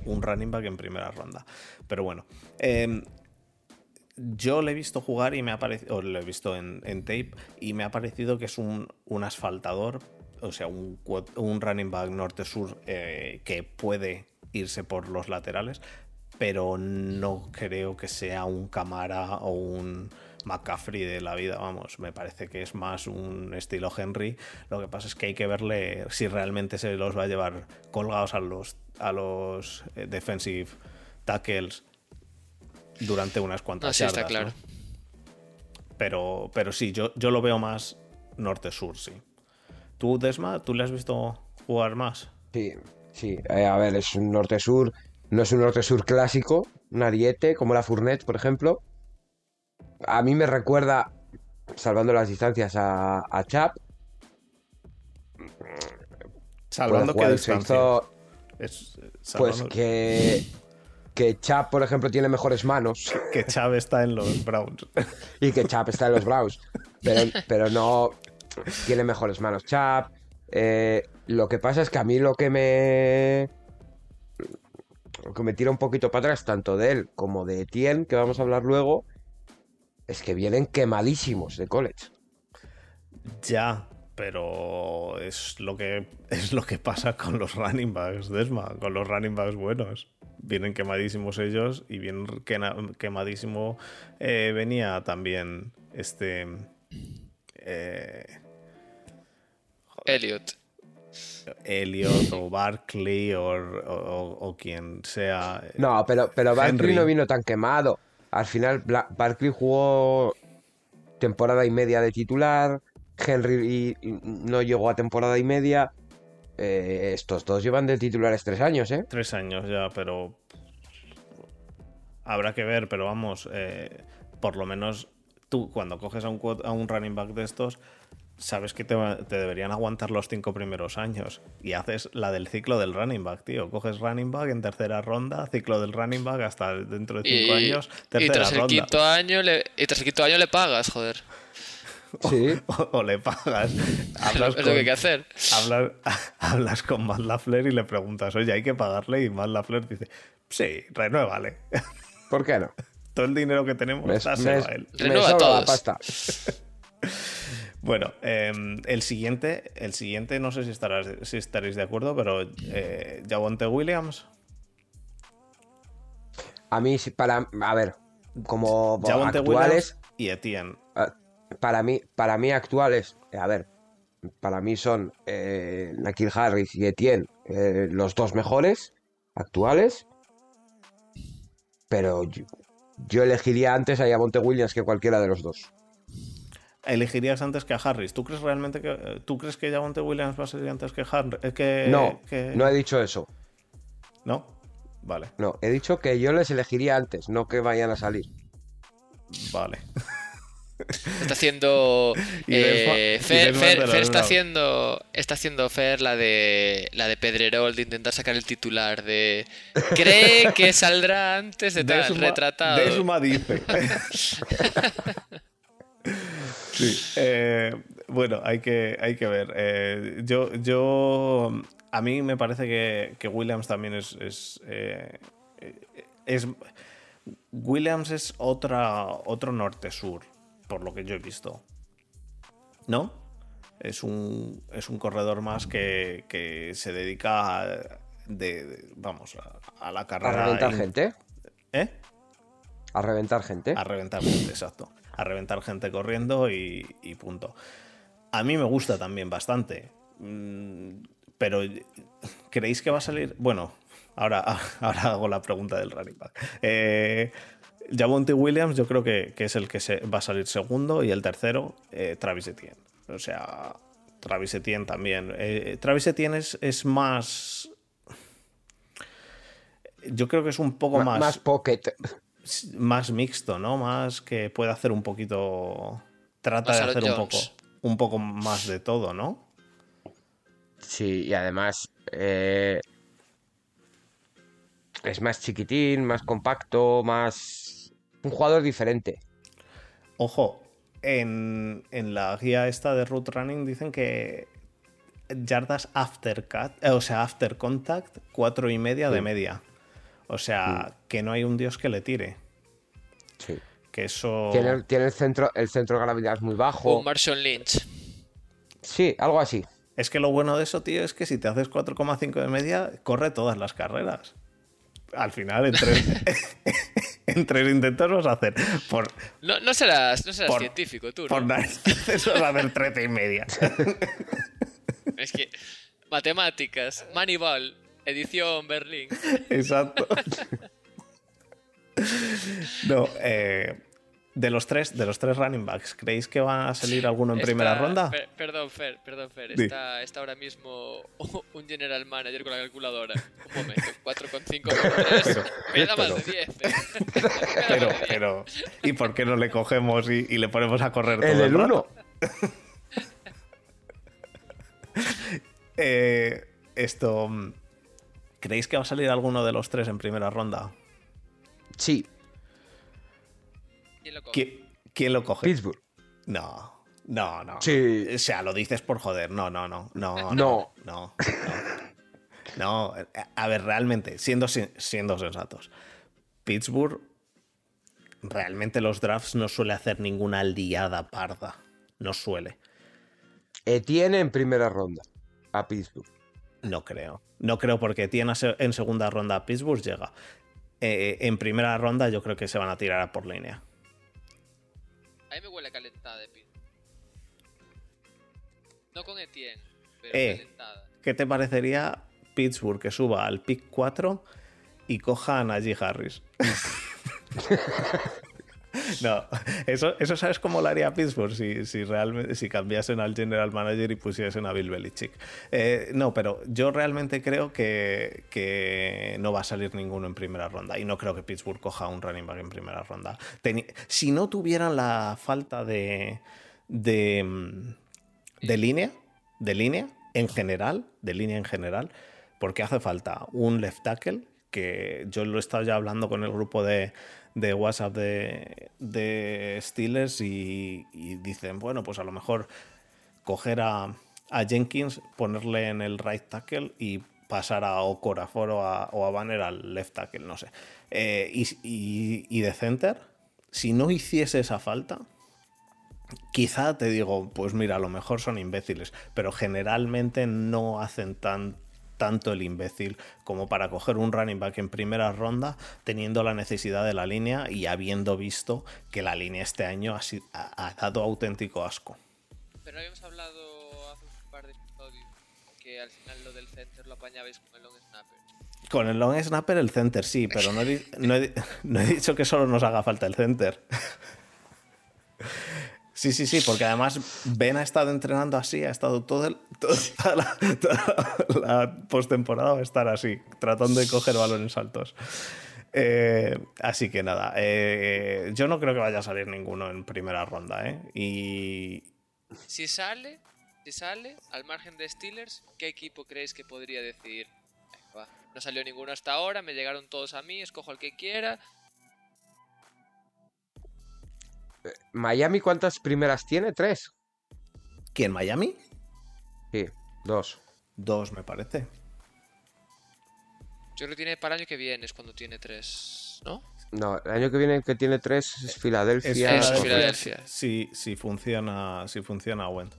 un running back en primera ronda. Pero bueno, eh, yo le he visto jugar y me ha parecido, lo he visto en, tape y me ha parecido que es un, un asfaltador, o sea, un, un running back norte-sur eh, que puede irse por los laterales, pero no creo que sea un Camara o un McCaffrey de la vida, vamos, me parece que es más un estilo Henry. Lo que pasa es que hay que verle si realmente se los va a llevar colgados a los, a los eh, defensive tackles durante unas cuantas No, sí, está claro. ¿no? Pero, pero sí, yo, yo lo veo más norte-sur, sí. ¿Tú, Desma, tú le has visto jugar más? Sí, sí. Eh, a ver, es un norte-sur. No es un norte-sur clásico, un ariete, como la Fournet, por ejemplo. A mí me recuerda, salvando las distancias, a, a Chap. Salvando Por qué el jugador se distancia. hizo- Es, eh, Pues que, que Chap, por ejemplo, tiene mejores manos que Chávez está en los Browns. y que Chap está en los Browns. Pero, pero no tiene mejores manos Chap. Eh, lo que pasa es que a mí lo que me. Lo que me tira un poquito para atrás, tanto de él como de Etienne, que vamos a hablar luego, es que vienen quemadísimos de college. Ya, pero es lo que es lo que pasa con los running backs, Desma, con los running backs buenos. Vienen quemadísimos ellos y bien quemadísimo eh, venía también este eh, Elliot. Elliot o Barkley o, o- o quien sea. No, pero, pero Barkley no vino tan quemado. Al final, Barkley jugó temporada y media de titular. Henry no llegó a temporada y media. Eh, estos dos llevan de titulares tres años, ¿eh? Tres años ya, pero habrá que ver, pero vamos, eh, por lo menos tú cuando coges a un running back de estos, sabes que te, deberían aguantar los cinco primeros años y haces la del ciclo del running back, tío. Coges running back en tercera ronda, ciclo del running back hasta dentro de cinco Y, años, y tercera tras el ronda. quinto año le, y tras el quinto año le pagas, joder. Sí. O, o le pagas. Hablas es lo con- que hay que hacer. Hablas, hablas con Matt Lafler y le preguntas, oye, hay que pagarle. Y Matt Lafler dice, sí, renuévale. ¿Por qué no? Todo el dinero que tenemos, Me, me- a él. me Renueva sobra la pasta. Bueno, eh, el siguiente, el siguiente, no sé si, estarás, si estaréis de acuerdo, pero eh, Javonte Williams. A mí, para. A ver, como Javonte actuales. Williams y Etienne. Ah, Para mí, para mí actuales, eh, a ver, para mí son eh, Nakil Harris y Etienne eh, los dos mejores actuales, pero yo, yo elegiría antes a Monte Williams que cualquiera de los dos. Elegirías antes que a Harris. ¿Tú crees realmente que eh, tú crees que Javonte Williams va a ser antes que Harris? que, no, que- no he dicho eso. ¿No? Vale, No, he dicho que yo les elegiría antes, no que vayan a salir. vale. Está haciendo. Eh, Fer, de está haciendo. Está haciendo Fer la de. La de Pedrerol de intentar sacar el titular de. Cree que saldrá antes de tal, Desma- retratado. Desma dice. sí. eh, bueno, hay que, hay que ver. Eh, yo, yo. A mí me parece que, que Williams también es. es, eh, es- Williams es otra, otro norte-sur, por lo que yo he visto. ¿No? Es un, es un corredor más que, que se dedica a, de, de- vamos, a, a la A carrera. reventar in- gente. ¿Eh? A reventar gente. A reventar gente, exacto. A reventar gente corriendo y, y punto. A mí me gusta también bastante. Mm, Pero, ¿creéis que va a salir? Bueno, ahora, ahora hago la pregunta del running back. Eh, Javonte Williams, yo creo que, que es el que se, va a salir segundo y el tercero, eh, Travis Etienne. O sea, Travis Etienne también. Eh, Travis Etienne es, es más. Yo creo que es un poco más más pocket. Más mixto, ¿no? Más que puede hacer un poquito. Trata de hacer un poco, un poco más de todo, ¿no? Sí, y además eh, es más chiquitín, más compacto, más... Un jugador diferente. Ojo, en, en la guía esta de route running dicen que yardas after cut, eh, o sea, after contact, cuatro y media de media. O sea, que no hay un dios que le tire. Sí. Que eso. Tiene, tiene el centro, el centro de gravedad muy bajo. Un Marshall Lynch. Sí, algo así. Es que lo bueno de eso, tío, es que si te haces 4,5 de media, corre todas las carreras. Al final, en tres, en tres intentos vas a hacer. Por, No, no serás, no serás Por- científico, tú. ¿no? por narices vas a hacer 13 y media. Es que. Matemáticas, Moneyball, edición Berlín. Exacto. No, eh, De los tres, de los tres running backs, ¿creéis que va a salir alguno en primera ronda? per- perdón, Fer, perdón, Fer. Está, está ahora mismo un general manager con la calculadora. Un momento, 4,5 por 3. Pero- me da más pero- de 10. eh. Pero, de 10. pero, ¿y por qué no le cogemos y, y le ponemos a correr todo En el rato? 1. Eh, esto. ¿Creéis que va a salir alguno de los tres en primera ronda? Sí, ¿Quién lo coge? ¿Qui- ¿Quién lo coge? Pittsburgh. No, no, no. Sí. O sea, lo dices por joder. No, no, no. No. No. No. No. No, eh, a ver, realmente, siendo, siendo sensatos, Pittsburgh realmente los drafts no suele hacer ninguna liada parda. No suele. Etienne en primera ronda a Pittsburgh. No creo. No creo porque tiene en segunda ronda Pittsburgh llega. Eh, en primera ronda yo creo que se van a tirar a por línea. A mí me huele calentada de pin. No con Etienne, pero Eh. calentada. ¿Qué te parecería Pittsburgh que suba al pick 4 y coja a Najee Harris? no, eso, eso sabes cómo lo haría Pittsburgh si, si realmente si cambiasen al general manager y pusiesen a Bill Belichick. Eh, no, pero yo realmente creo que, que no va a salir ninguno en primera ronda y no creo que Pittsburgh coja un running back en primera ronda. Si no tuvieran la falta de, de, mm, de línea, de línea en general, de línea en general, porque hace falta un left tackle, que yo lo he estado ya hablando con el grupo de, de WhatsApp de, de Steelers y, dicen, bueno, pues a lo mejor coger a, a Jenkins, ponerle en el right tackle y pasar a Okorafor o a, o a Banner al left tackle, no sé. Eh, y, y- y de center, si no hiciese esa falta, quizá te digo, pues mira, a lo mejor son imbéciles, pero generalmente no hacen tan, tanto el imbécil como para coger un running back en primera ronda teniendo la necesidad de la línea y habiendo visto que la línea este año ha, sido- ha- ha dado auténtico asco. Pero habíamos hablado hace un par de episodios que al final lo del center lo apañabais con el long snapper. Con el long snapper el center sí, pero no he, no he dicho que solo nos haga falta el center. Sí, sí, sí, porque además Ben ha estado entrenando así, ha estado todo el- toda la, postemporada va a estar así, tratando de coger balones altos. Eh, así que nada, eh, yo no creo que vaya a salir ninguno en primera ronda, ¿eh? Y Si sale, si sale, al margen de Steelers, ¿qué equipo creéis que podría decir? "Eh, va, no salió ninguno hasta ahora, me llegaron todos a mí, escojo el que quiera. Miami, ¿cuántas primeras tiene? ¿Tres? ¿quién? ¿Miami? Sí, dos. Dos, me parece. Yo creo que tiene para el año que viene, es cuando tiene tres, ¿no? No, el año que viene el que tiene tres es Filadelfia. Es Filadelfia. Si, si funciona, si funciona Wentz.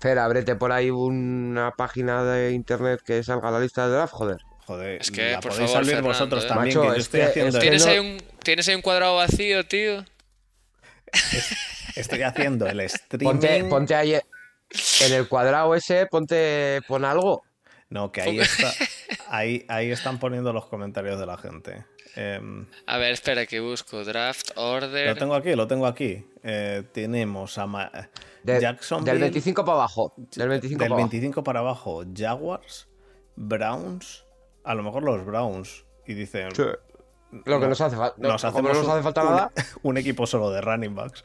Fer, ábrete por ahí una página de internet que salga la lista de draft, joder. Joder, Es que, la por podéis favor, abrir Fernando, vosotros ¿eh? también, Macho, que yo es estoy que- haciendo, ¿Tienes, no- ahí un, tienes ahí un cuadrado vacío, tío. estoy haciendo el streaming. Ponte, ponte ahí en el cuadrado ese, ponte, pon algo. No, que ahí está. Ahí, ahí están poniendo los comentarios de la gente. Em, A ver, espera que busco. Draft order. lo tengo aquí, lo tengo aquí. Eh, tenemos a Ma- De- Jacksonville. del 25 para abajo. Del 25 del para abajo. 25 para abajo, Jaguars, Browns, a lo mejor los Browns. Y dicen. Sí. Lo que no, nos hace falta. nos como no hacemos nos hace un- falta un- nada. un equipo solo de running backs.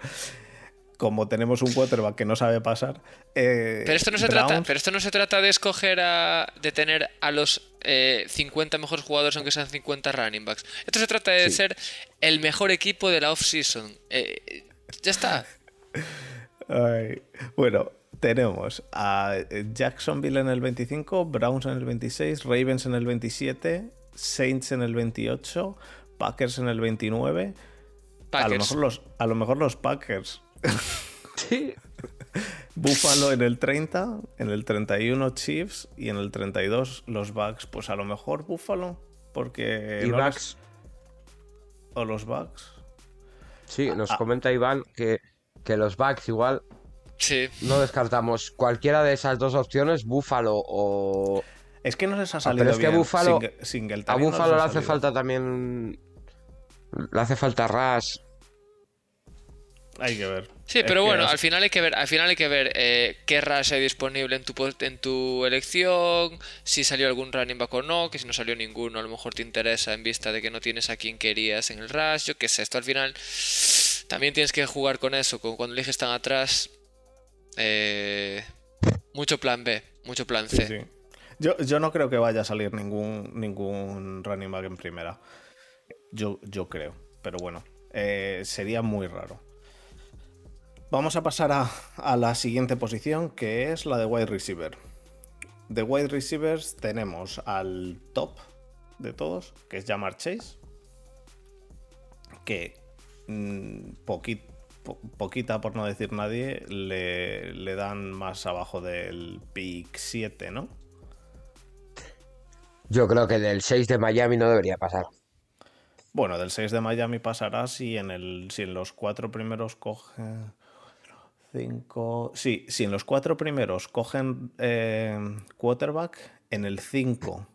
Como tenemos un quarterback que no sabe pasar. eh, Pero esto no se trata, pero esto no se trata de escoger a, de tener a los eh, 50 mejores jugadores aunque sean 50 running backs. Esto se trata de Sí. ser el mejor equipo de la off-season. Eh, ya está. Ay, Bueno, tenemos a Jacksonville en el 25, Browns en el 26, Ravens en el 27, Saints en el 28, Packers en el 29. A lo, mejor los, a lo mejor los Packers. Sí. Buffalo en el 30, en el 31 Chiefs y en el 32 los Bucks. Pues a lo mejor Buffalo, porque... Y no Bucks. O los Bucks. Sí, nos Ah. comenta Iván que, que los backs igual Sí. no descartamos cualquiera de esas dos opciones, Búfalo o. Es que no les ha Ah, salido pero es que bien. Buffalo- Single- A no ha le hace falta también. Le hace falta Ras. Hay que ver. Sí, Es pero que bueno, al final hay que ver, al final hay que ver eh, qué rush hay disponible en tu en tu elección, si salió algún running back o no, que si no salió ninguno, a lo mejor te interesa en vista de que no tienes a quien querías en el rush, yo qué sé, esto al final también tienes que jugar con eso, con cuando eliges tan atrás. eh, mucho plan B, mucho plan C. Sí, sí. Yo, no creo que vaya a salir ningún, ningún running back en primera. Yo, yo creo. Pero bueno, eh, sería muy raro. Vamos a pasar a, a la siguiente posición, que es la de wide receiver. De wide receivers tenemos al top de todos, que es Jamar Chase. Que mm, poqui- po- poquita, por no decir nadie, le, le dan más abajo del pick 7, ¿no? Yo creo que del 6 de Miami no debería pasar. Bueno, del 6 de Miami pasará si en, el, si en los cuatro primeros cogen. Cinco. Sí, si en los cuatro primeros cogen eh, quarterback, en el 5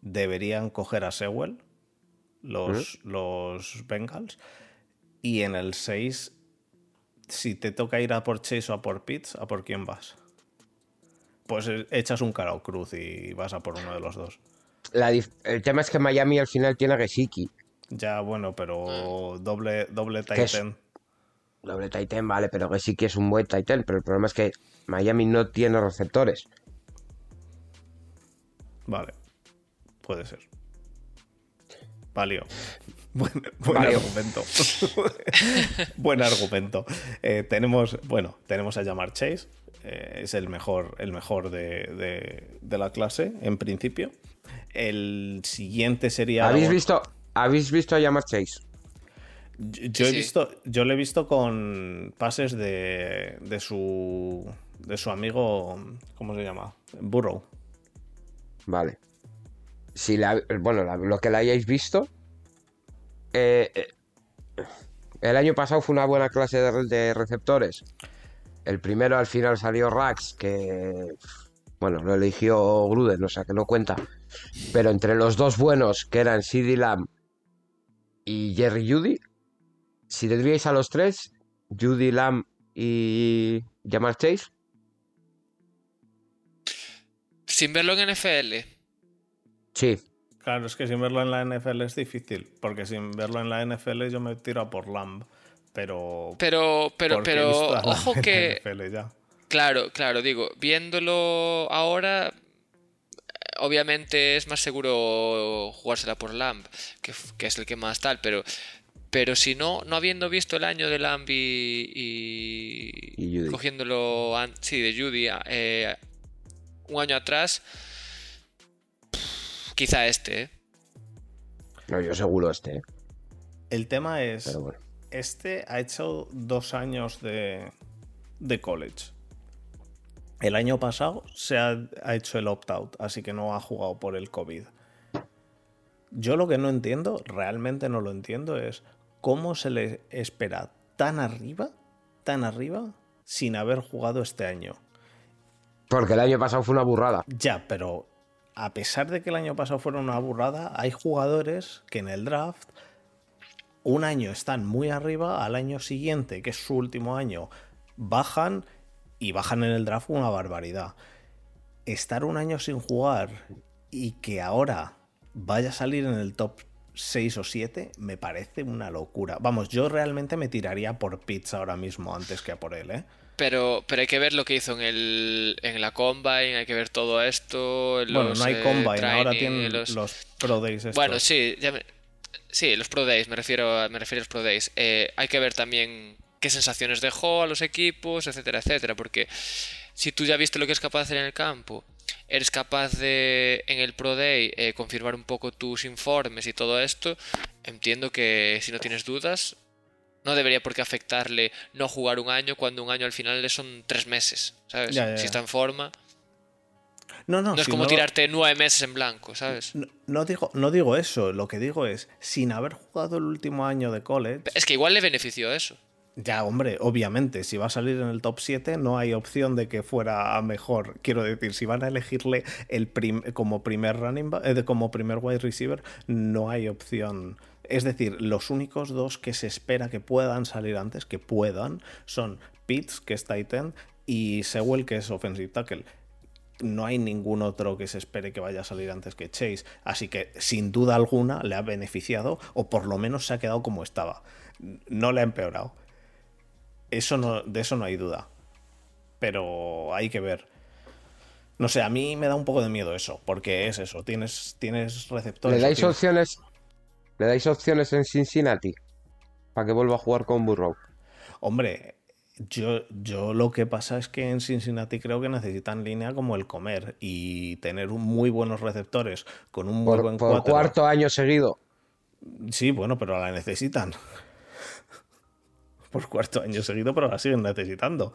deberían coger a Sewell, los, los Bengals. Y en el 6, si te toca ir a por Chase o a por Pitts, ¿a por quién vas? Pues eh, echas un cara o cruz y vas a por uno de los dos. La el tema es que Miami al final tiene a Gesicki. Ya, bueno, pero doble, doble tight end. Doble Titan, vale, pero Gesicki es un buen Titan. Pero el problema es que Miami no tiene receptores. Vale. Puede ser. Valió. Buen, buen argumento. buen argumento. Eh, tenemos, bueno, tenemos a llamar Chase. Eh, es el mejor, el mejor de, de- de la clase, en principio. El siguiente sería. ¿Habéis visto, ¿Habéis visto a Yamar Chase? Yo, yo he visto, yo lo he visto con pases de, de su de su amigo, ¿cómo se llama? Burrow. Vale. Si la, bueno, la- lo que la hayáis visto. eh, eh, el año pasado fue una buena clase de, de receptores. El primero al final salió Rax, que. Bueno, lo eligió Gruden, o sea que no cuenta. Pero entre los dos buenos, que eran CD Lamb y Jerry Judy, si tendríais a los tres, Judy Lamb y Jamar Chase, Sin verlo en NFL. sí. Claro, es que sin verlo en la NFL es difícil, porque sin verlo en la NFL yo me tiro a por Lamb, pero Pero, pero, pero, ojo que. NFL ya. Claro, claro, digo, viéndolo ahora, obviamente es más seguro jugársela por Lamb, que, que es el que más tal, pero, pero si no, no habiendo visto el año de Lamb y, y, Y Judy. cogiéndolo, sí, de Judy, eh, un año atrás, quizá este, ¿eh? No, yo seguro este, ¿eh? El tema es, pero bueno. Este ha hecho dos años de, de college. El año pasado se ha, ha hecho el opt-out, así que no ha jugado por el COVID. Yo lo que no entiendo, realmente no lo entiendo, es cómo se le espera tan arriba, tan arriba, sin haber jugado este año. Porque el año pasado fue una burrada. Ya, pero a pesar de que el año pasado fuera una burrada, hay jugadores que en el draft un año están muy arriba, al año siguiente, que es su último año, bajan y bajan en el draft una barbaridad. Estar un año sin jugar y que ahora vaya a salir en el top 6 o 7 me parece una locura. Vamos, yo realmente me tiraría por Pitts ahora mismo antes que a por él, ¿eh? Pero, pero hay que ver lo que hizo en, el, en la Combine, hay que ver todo esto. Bueno, no hay eh, combine, ahora tienen los- los, Pro Days estos. Bueno, sí, ya me- sí, los Pro Days, me refiero a, me refiero a los Pro Days. Eh, hay que ver también qué sensaciones dejó a los equipos, etcétera, etcétera, porque si tú ya viste lo que es capaz de hacer en el campo, eres capaz de en el Pro Day eh, confirmar un poco tus informes y todo esto, entiendo que si no tienes dudas, no debería por qué afectarle no jugar un año cuando un año al final le son tres meses, ¿sabes? Ya, ya, Si está en forma, No, no, no es como no- tirarte nueve meses en blanco, ¿sabes? No, no digo, no digo eso, lo que digo es, sin haber jugado el último año de college, Es que igual le benefició eso. ya hombre, obviamente, si va a salir en el top 7 no hay opción de que fuera a mejor. Quiero decir, si van a elegirle el prim- como primer running eh, como primer wide receiver, no hay opción Es decir, los únicos dos que se espera que puedan salir antes, que puedan, son Pitts, que es Titan, y Sewell, que es Offensive Tackle. No hay ningún otro que se espere que vaya a salir antes que Chase. Así que, sin duda alguna, le ha beneficiado, o por lo menos se ha quedado como estaba. No le ha empeorado. Eso no, de eso no hay duda. Pero hay que ver. No sé, a mí me da un poco de miedo eso, porque es eso, tienes, tienes receptores. ¿Le dais tienes- opciones? ¿Le dais opciones en Cincinnati? Para que vuelva a jugar con Burrow. Hombre, yo, yo lo que pasa es que en Cincinnati creo que necesitan línea como el comer y tener un muy buenos receptores con un muy Por, buen por cuarto año seguido. Sí, bueno, pero la necesitan. Por cuarto año seguido, pero la siguen necesitando.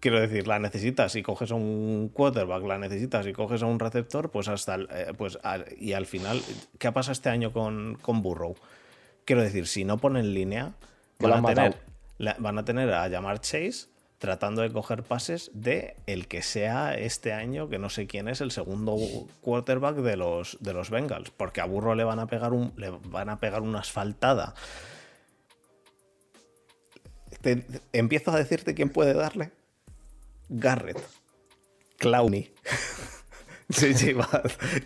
Quiero decir, la necesitas y coges a un quarterback, la necesitas y coges a un receptor, pues hasta el- eh, pues al- y al final, ¿qué ha pasado este año con, con Burrow? Quiero decir, si no ponen línea, van a, tener. Van a tener a llamar Chase tratando de coger pases de el que sea este año, que no sé quién es el segundo quarterback de los, de los Bengals, porque a Burro le van a pegar un, le van a pegar una asfaltada. Te- empiezo a decirte quién puede darle. Garrett. Clowney. JJ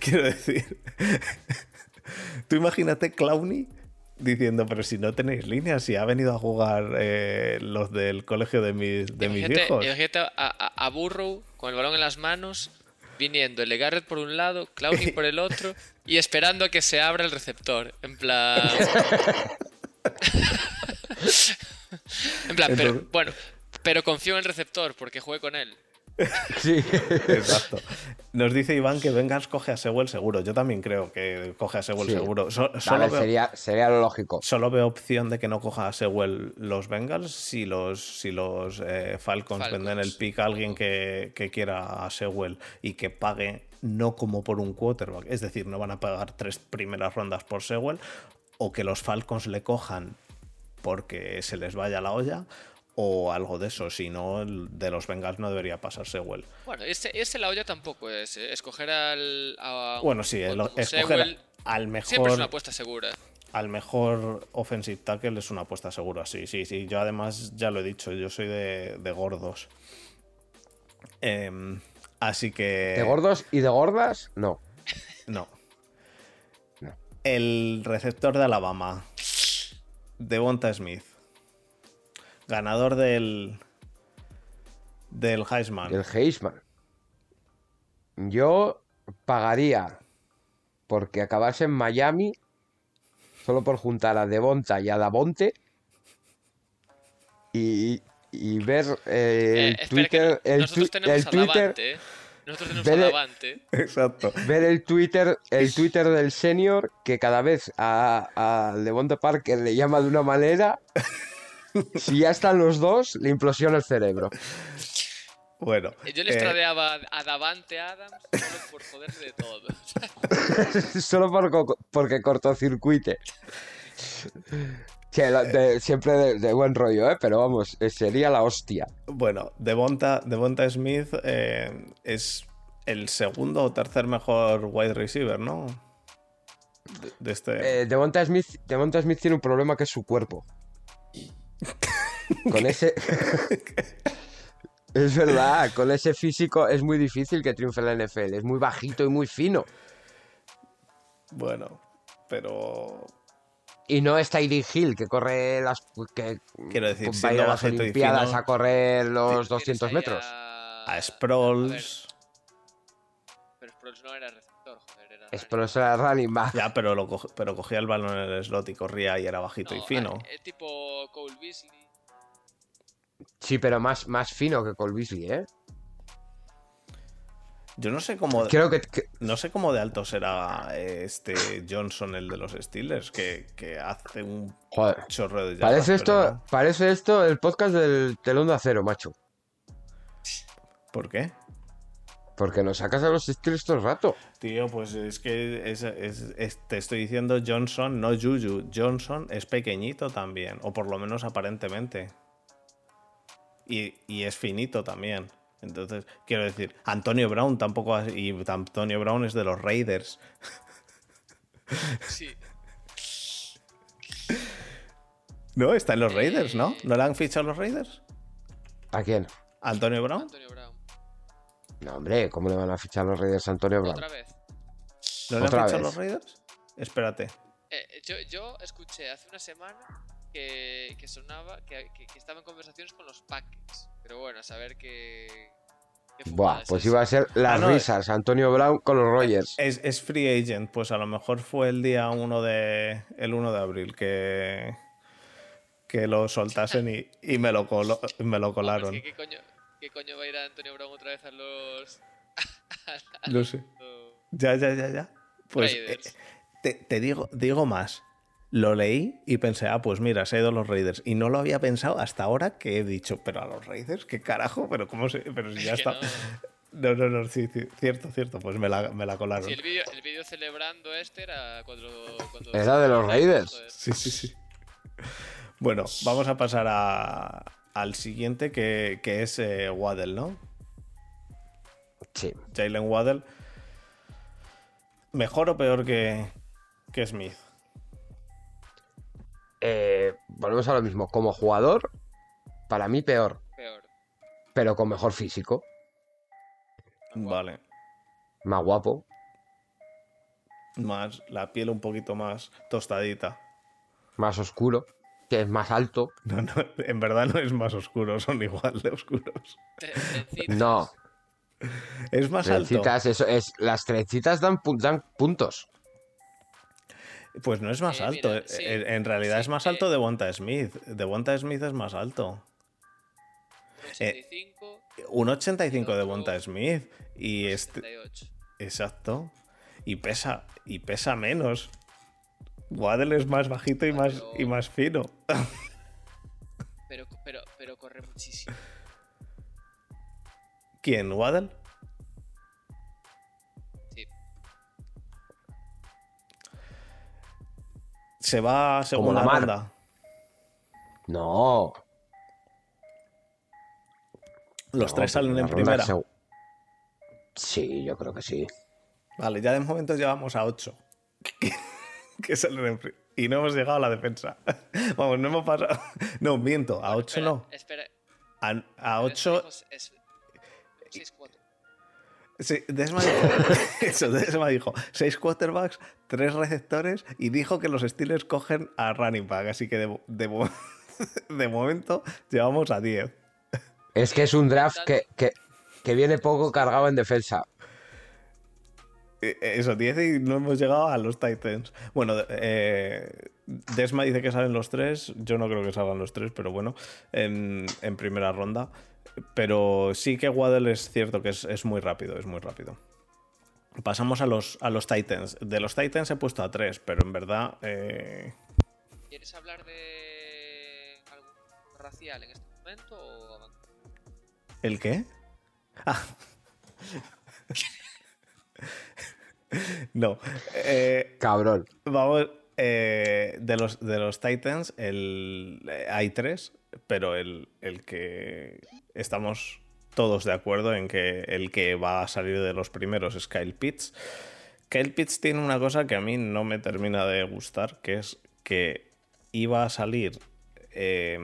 quiero decir. Tú imagínate Clowney diciendo, pero si no tenéis líneas, si ha venido a jugar eh, los del colegio de mis, de mis hijos. imagínate a, a- a Burrow con el balón en las manos, viniendo el Garrett por un lado, Clowney por el otro, y esperando a que se abra el receptor. En plan. en plan, pero bueno, pero confío en el receptor porque jugué con él. Sí. Exacto. Nos dice Iván que Bengals coge a Sewell seguro. Yo también creo que coge a Sewell Sí. seguro. So- Vale, solo, veo, sería, sería lo lógico. solo veo opción de que no coja a Sewell los Bengals si los, si los eh, Falcons, Falcons. venden el pick a alguien que, que quiera a Sewell y que pague no como por un quarterback. Es decir, no van a pagar tres primeras rondas por Sewell o que los Falcons le cojan porque se les vaya la olla o algo de eso. Si no, el de los Bengals no debería pasar Sewell. Bueno, este, este la olla tampoco es. eh, Escoger al. a Bueno, sí, el- escoger Sewell al Siempre es mejor, una apuesta segura. al mejor offensive tackle es una apuesta segura, sí, sí, sí. Yo además ya lo he dicho, yo soy de, de gordos. Em, así que... ¿De gordos y de gordas? No. No. No. El receptor de Alabama, Devonta Smith, ganador del del Heisman. El Heisman. Yo pagaría porque acabase en Miami solo por juntar a Devonta y a Davonte y, y ver eh, Eh, el que Twitter, el, nosotros twi- tenemos el a Twitter, Davante. ¿eh? Nosotros tenemos a Vele- Davante. Exacto. ver el Twitter, el Twitter del senior que cada vez a, a Devonta Parker le llama de una manera. Si ya están los dos, le implosiona el cerebro. Bueno. Yo le eh, tradeaba a Davante Adams solo por joderle de todo. Solo por co- porque cortocircuite. Que lo- de- siempre de, de buen rollo, ¿eh? Pero vamos, eh, sería la hostia. Bueno, Devonta, Devonta Smith eh, es el segundo o tercer mejor wide receiver, ¿no? De, de este. Eh, Devonta Smith, Devonta Smith tiene un problema que es su cuerpo. Con ese... es verdad, con ese físico es muy difícil que triunfe en la NFL. Es muy bajito y muy fino. Bueno, pero. Y no es Tyree Hill, que corre las... que Quiero decir, va a ir siendo a las Olimpiadas fino, a correr los Tienes 200 ahí metros. A, A Sproles. Pero Sproles no era receptor, joder, Es eso era running back. Ya, pero, lo co- pero cogía el balón en el slot y corría y era bajito y No, fino. eh, tipo Cole Beasley. Sí, pero más, más fino que Cole Beasley, ¿eh? Yo no sé cómo. Creo que, que- No sé cómo de alto será eh, este Johnson, el de los Steelers, que, que hace un Joder. chorro de Parece esto, no. parece esto el podcast del telón de acero, macho. ¿Por qué? Porque nos sacas a los Steelers todo el rato. Tío, pues es que es- es- es- te estoy diciendo Johnson, no Juju. Johnson es pequeñito también, o por lo menos aparentemente. Y, y es finito también. Entonces, quiero decir, Antonio Brown tampoco. ha- Y Antonio Brown es de los Raiders. Sí. No, está en los Raiders, ¿no? ¿No le han fichado los Raiders? ¿A quién? ¿Antonio Brown? Antonio Brown. No, hombre, ¿cómo le van a fichar los Raiders a Antonio Brown? Otra vez. ¿No le han Otra fichado vez. los Raiders? Espérate. Eh, yo, yo escuché hace una semana que, que sonaba que, que, que estaba en conversaciones con los Packers. Pero bueno, a saber qué. Buah, es pues iba a ser las Ah, no, risas, Antonio Brown con los Rogers. Es, es free agent, pues a lo mejor fue el día 1 de, el 1 de abril que, que lo soltasen y, y me, lo colo- me lo Hombre, es colaron. que ¿qué, coño, ¿Qué coño va a ir a Antonio Brown otra vez a los. No sé. Ya, ya, ya, ya. Pues eh, Raiders? te, te digo, digo más. Lo leí y pensé, ah, pues mira, se ha ido a los Raiders. Y no lo había pensado hasta ahora que he dicho, pero a los Raiders, ¿qué carajo? Pero cómo se. Pero si ya Es está. No, no, no, sí, sí, cierto, cierto. Pues me la, me la colaron. Sí, el vídeo el vídeo celebrando este era cuando. cuando Era de los Raiders. Sí, sí, sí. Bueno, vamos a pasar a- al siguiente que, que es eh, Waddle, ¿no? Sí. Jalen Waddle. ¿Mejor o peor que, que Smith? Eh, volvemos a lo mismo. Como jugador, para mí peor, Peor. pero con mejor físico, Vale. más guapo. Más, la piel un poquito más tostadita. más oscuro, que es más alto. No, no, en verdad no es más oscuro, son igual de oscuros. Tre- trencitas. No, Es más alto. eso es. Las trencitas dan, dan puntos. Pues no es más Eh, alto. mira, eh, sí, en, en realidad sí, es más eh. alto de Bonta Smith. De Bonta Smith es más alto. 85. Un 85 de Bonta Smith. Y este. 78. Exacto. Y pesa. Y pesa menos. Waddle es más bajito y más, y más fino. Pero, pero, pero corre muchísimo. ¿Quién? ¿Waddle? Sí. Se va a segunda la mar. ronda. No. Los No, tres salen en primera. seg- Sí, yo creo que sí. Vale, ya de momento llevamos a 8. que en pri- Y no hemos llegado a la defensa. Vamos, no hemos pasado. No, miento, a 8 Espera, no. Espera. A, a espera, 8. es- es- 6-4. Sí, Desma dijo. Eso, Desma dijo. 6 quarterbacks, 3 receptores y dijo que los Steelers cogen a running back. Así que de, de de momento llevamos a 10. Es que es un draft que, que, que viene poco cargado en defensa. Eh, Eso, 10 y no hemos llegado a los Titans. Bueno, eh, Desma dice que salen los tres. Yo no creo que salgan los tres, pero bueno, en, en primera ronda. Pero sí que Waddle es cierto que es, es muy rápido, es muy rápido. Pasamos a los, a los Titans. De los Titans he puesto a tres, pero en verdad. eh, ¿Quieres hablar de algo racial en este momento o? ¿El qué? Ah. no. Eh, Cabrón. Vamos, eh, de, los, de los Titans, el, eh, hay tres, pero el, el que estamos todos de acuerdo en que el que va a salir de los primeros es Kyle Pitts. Kyle Pitts tiene una cosa que a mí no me termina de gustar, que es que iba a salir... eh,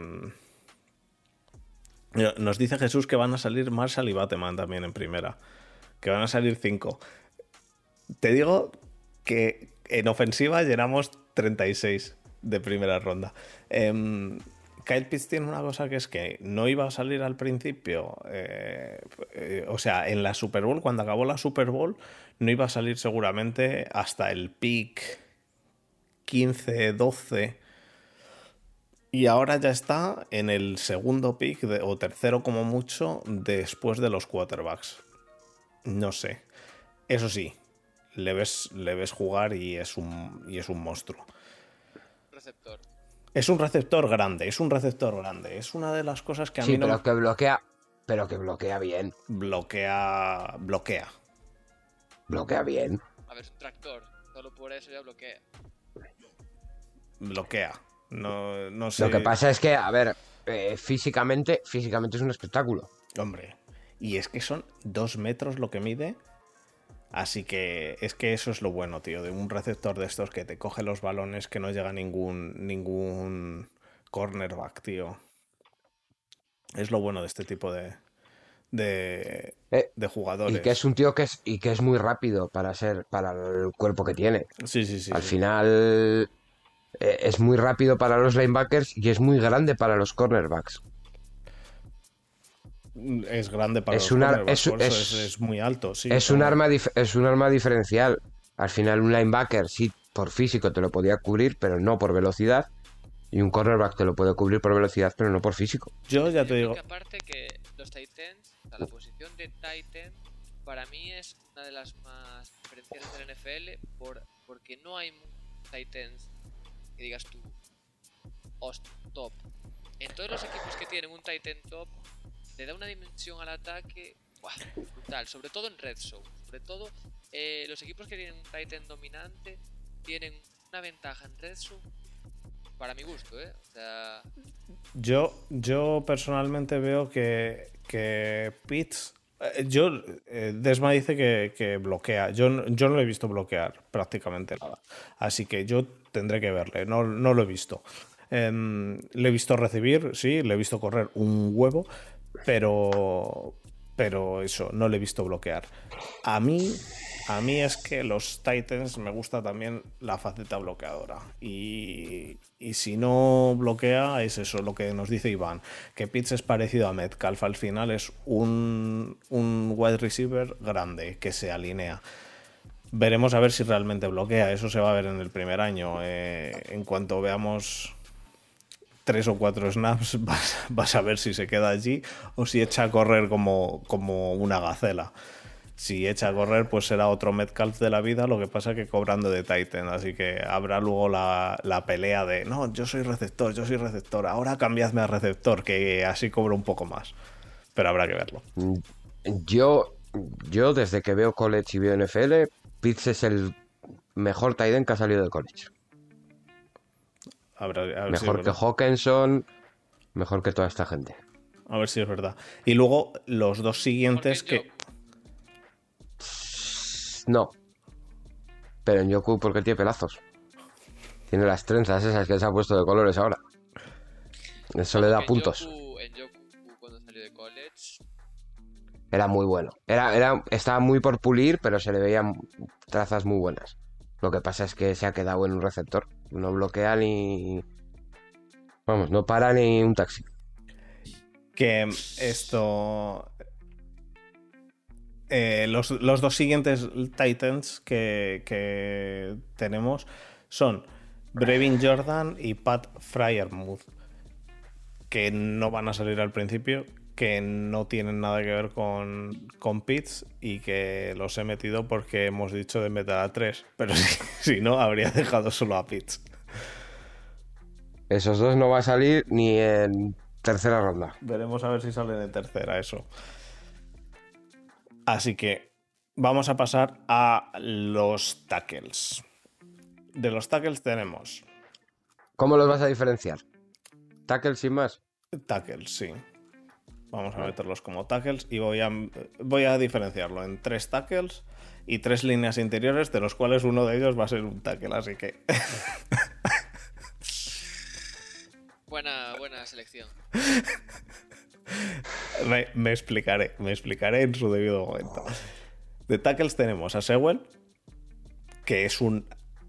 nos dice Jesús que van a salir Marshall y Bateman también en primera. Que van a salir cinco. Te digo que en ofensiva llenamos 36 de primera ronda. Em, Kyle Pitts tiene una cosa que es que no iba a salir al principio, eh, eh, o sea, en la Super Bowl, cuando acabó la Super Bowl, no iba a salir seguramente hasta el pick 15, 12. Y ahora ya está en el segundo pick, o tercero como mucho, después de los quarterbacks. No sé. Eso sí, le ves, le ves jugar y es un, y es un monstruo. Receptor. Es un receptor grande, es un receptor grande. Es una de las cosas que a Sí, mí no pero que bloquea. Pero que bloquea bien. bloquea. bloquea. Bloquea bien. A ver, es un tractor. Solo por eso ya bloquea. Bloquea. No, no sé. Lo que pasa es que, a ver, eh, físicamente, físicamente es un espectáculo. Hombre. Y es que son dos metros lo que mide. Así que es que eso es lo bueno, tío, de un receptor de estos que te coge los balones, que no llega ningún, ningún cornerback, tío. Es lo bueno de este tipo de, de, Eh, de jugadores. Y que es un tío que es, y que es muy rápido para ser, para el cuerpo que tiene. Sí, sí, sí. Al sí. final eh, es muy rápido para los linebackers y es muy grande para los cornerbacks. Es grande para Es los una- es- es- es, es muy alto. Sí, es, un arma dif- es un arma diferencial. Al final un linebacker sí por físico te lo podía cubrir, pero no por velocidad. Y un cornerback te lo puede cubrir por velocidad, pero no por físico. Yo ya te digo, aparte que los Titans, o sea, la posición de Titan, para mí es una de las más diferenciales del NFL por, porque no hay muchos Titans que digas tú, "Host- top. En todos los equipos que tienen un Titan top, le da una dimensión al ataque brutal, sobre todo en Red Zone. Sobre todo eh, los equipos que tienen un Titan dominante tienen una ventaja en Red Zone, para mi gusto, ¿eh? O sea, yo, yo personalmente veo que, que Pitts. eh, Yo, eh, Desma dice que, que bloquea. Yo, yo no lo he visto bloquear prácticamente nada. Así que yo tendré que verle. No, no lo he visto. Em, le he visto recibir, sí, le he visto correr un huevo, pero, pero eso, no le he visto bloquear. A mí, a mí es que los Titans me gusta también la faceta bloqueadora. Y, y si no bloquea, es eso lo que nos dice Iván, que Pitts es parecido a Metcalf. Al final es un, un wide receiver grande que se alinea. Veremos a ver si realmente bloquea. Eso se va a ver en el primer año. Eh, en cuanto veamos tres o cuatro snaps, vas, a ver si se queda allí o si echa a correr como, como una gacela. Si echa a correr, pues será otro Metcalf de la vida, lo que pasa que cobrando de Titan. Así que habrá luego la, la pelea de, no, yo soy receptor, yo soy receptor, ahora cambiadme a receptor, que así cobro un poco más. Pero habrá que verlo. Yo, yo desde que veo college y veo NFL, Pitts es el mejor tight end que ha salido de college. Habrá- a, ver si es Mejor que. Hawkinson, mejor que toda esta gente. a ver si es verdad. Y luego los dos siguientes que. No. Pero en Yoku porque tiene pelazos. Tiene las trenzas esas que se ha puesto de colores ahora. Eso le da puntos. Yoku- en Yoku, cuando salió de college, Era muy bueno. Era, era, estaba muy por pulir, pero se le veían trazas muy buenas. Lo que pasa es que se ha quedado en un receptor. No bloquea ni. Vamos, no para ni un taxi. que esto. eh, los, los dos siguientes Titans que, que tenemos son Brevin Jordan y Pat Fryermuth, que no van a salir al principio, que no tienen nada que ver con, con Pitts y que los he metido porque hemos dicho de meter a tres, pero si, si no, habría dejado solo a Pitts. Esos dos no va a salir ni en tercera ronda. Veremos a ver si sale de tercera eso. Así que vamos a pasar a los tackles. De los tackles tenemos ¿Cómo los vas a diferenciar? Tackle sin más. tackles, sí. Vamos a meterlos como tackles y voy a, voy a diferenciarlo en tres tackles y tres líneas interiores, de los cuales uno de ellos va a ser un tackle, así que buena, buena selección. me, me explicaré, me explicaré en su debido momento. De tackles tenemos a Sewell, que es un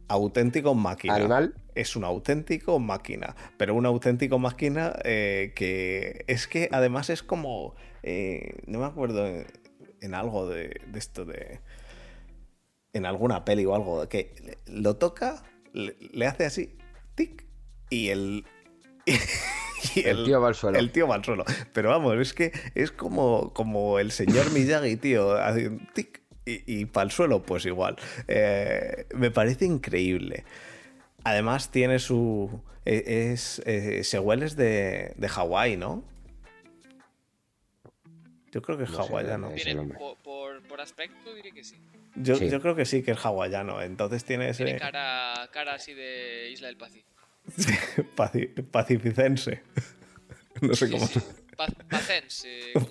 auténtico máquina. Animal. Es un auténtico máquina, pero un auténtico máquina eh, que es que además es como, eh, no me acuerdo en, en algo de, de esto de, en alguna peli o algo, que lo toca, le, le hace así, tic, y el... y El tío va al suelo. El tío va al suelo. Pero vamos, es que es como, como el señor Miyagi, tío, tic y, y para el suelo, pues igual. Eh, me parece increíble. Además tiene su... eh, Es, Sewell es de, de Hawái, ¿no? Yo creo que es No hawaiano. Es por, por, por aspecto diré que sí. Yo, Sí. yo creo que sí que es hawaiano. Entonces tiene ese... Tiene cara, cara así de Isla del Pacífico. Paci- pacificense. No sé cómo. Pa- pacense. como-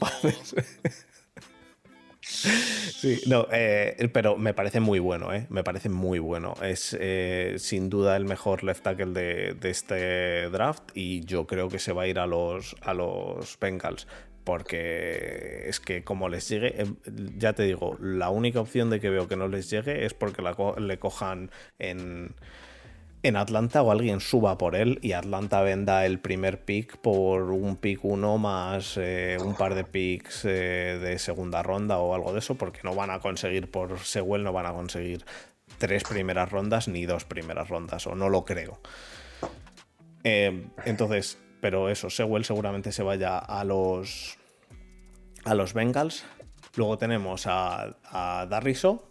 Sí, no, eh, pero me parece muy bueno, ¿eh? Me parece muy bueno. Es eh, sin duda el mejor left tackle de, este draft y yo creo que se va a ir a los, a los Bengals porque es que como les llegue, em, ya te digo, la única opción de que veo que no les llegue es porque le cojan en, en Atlanta o alguien suba por él y Atlanta venda el primer pick por un pick 1 más eh, un par de picks eh, de segunda ronda o algo de eso, porque no van a conseguir por Sewell, no van a conseguir tres primeras rondas ni dos primeras rondas, o no lo creo. Eh, entonces, pero eso, Sewell seguramente se vaya a los a los Bengals. Luego tenemos a, a Darriso,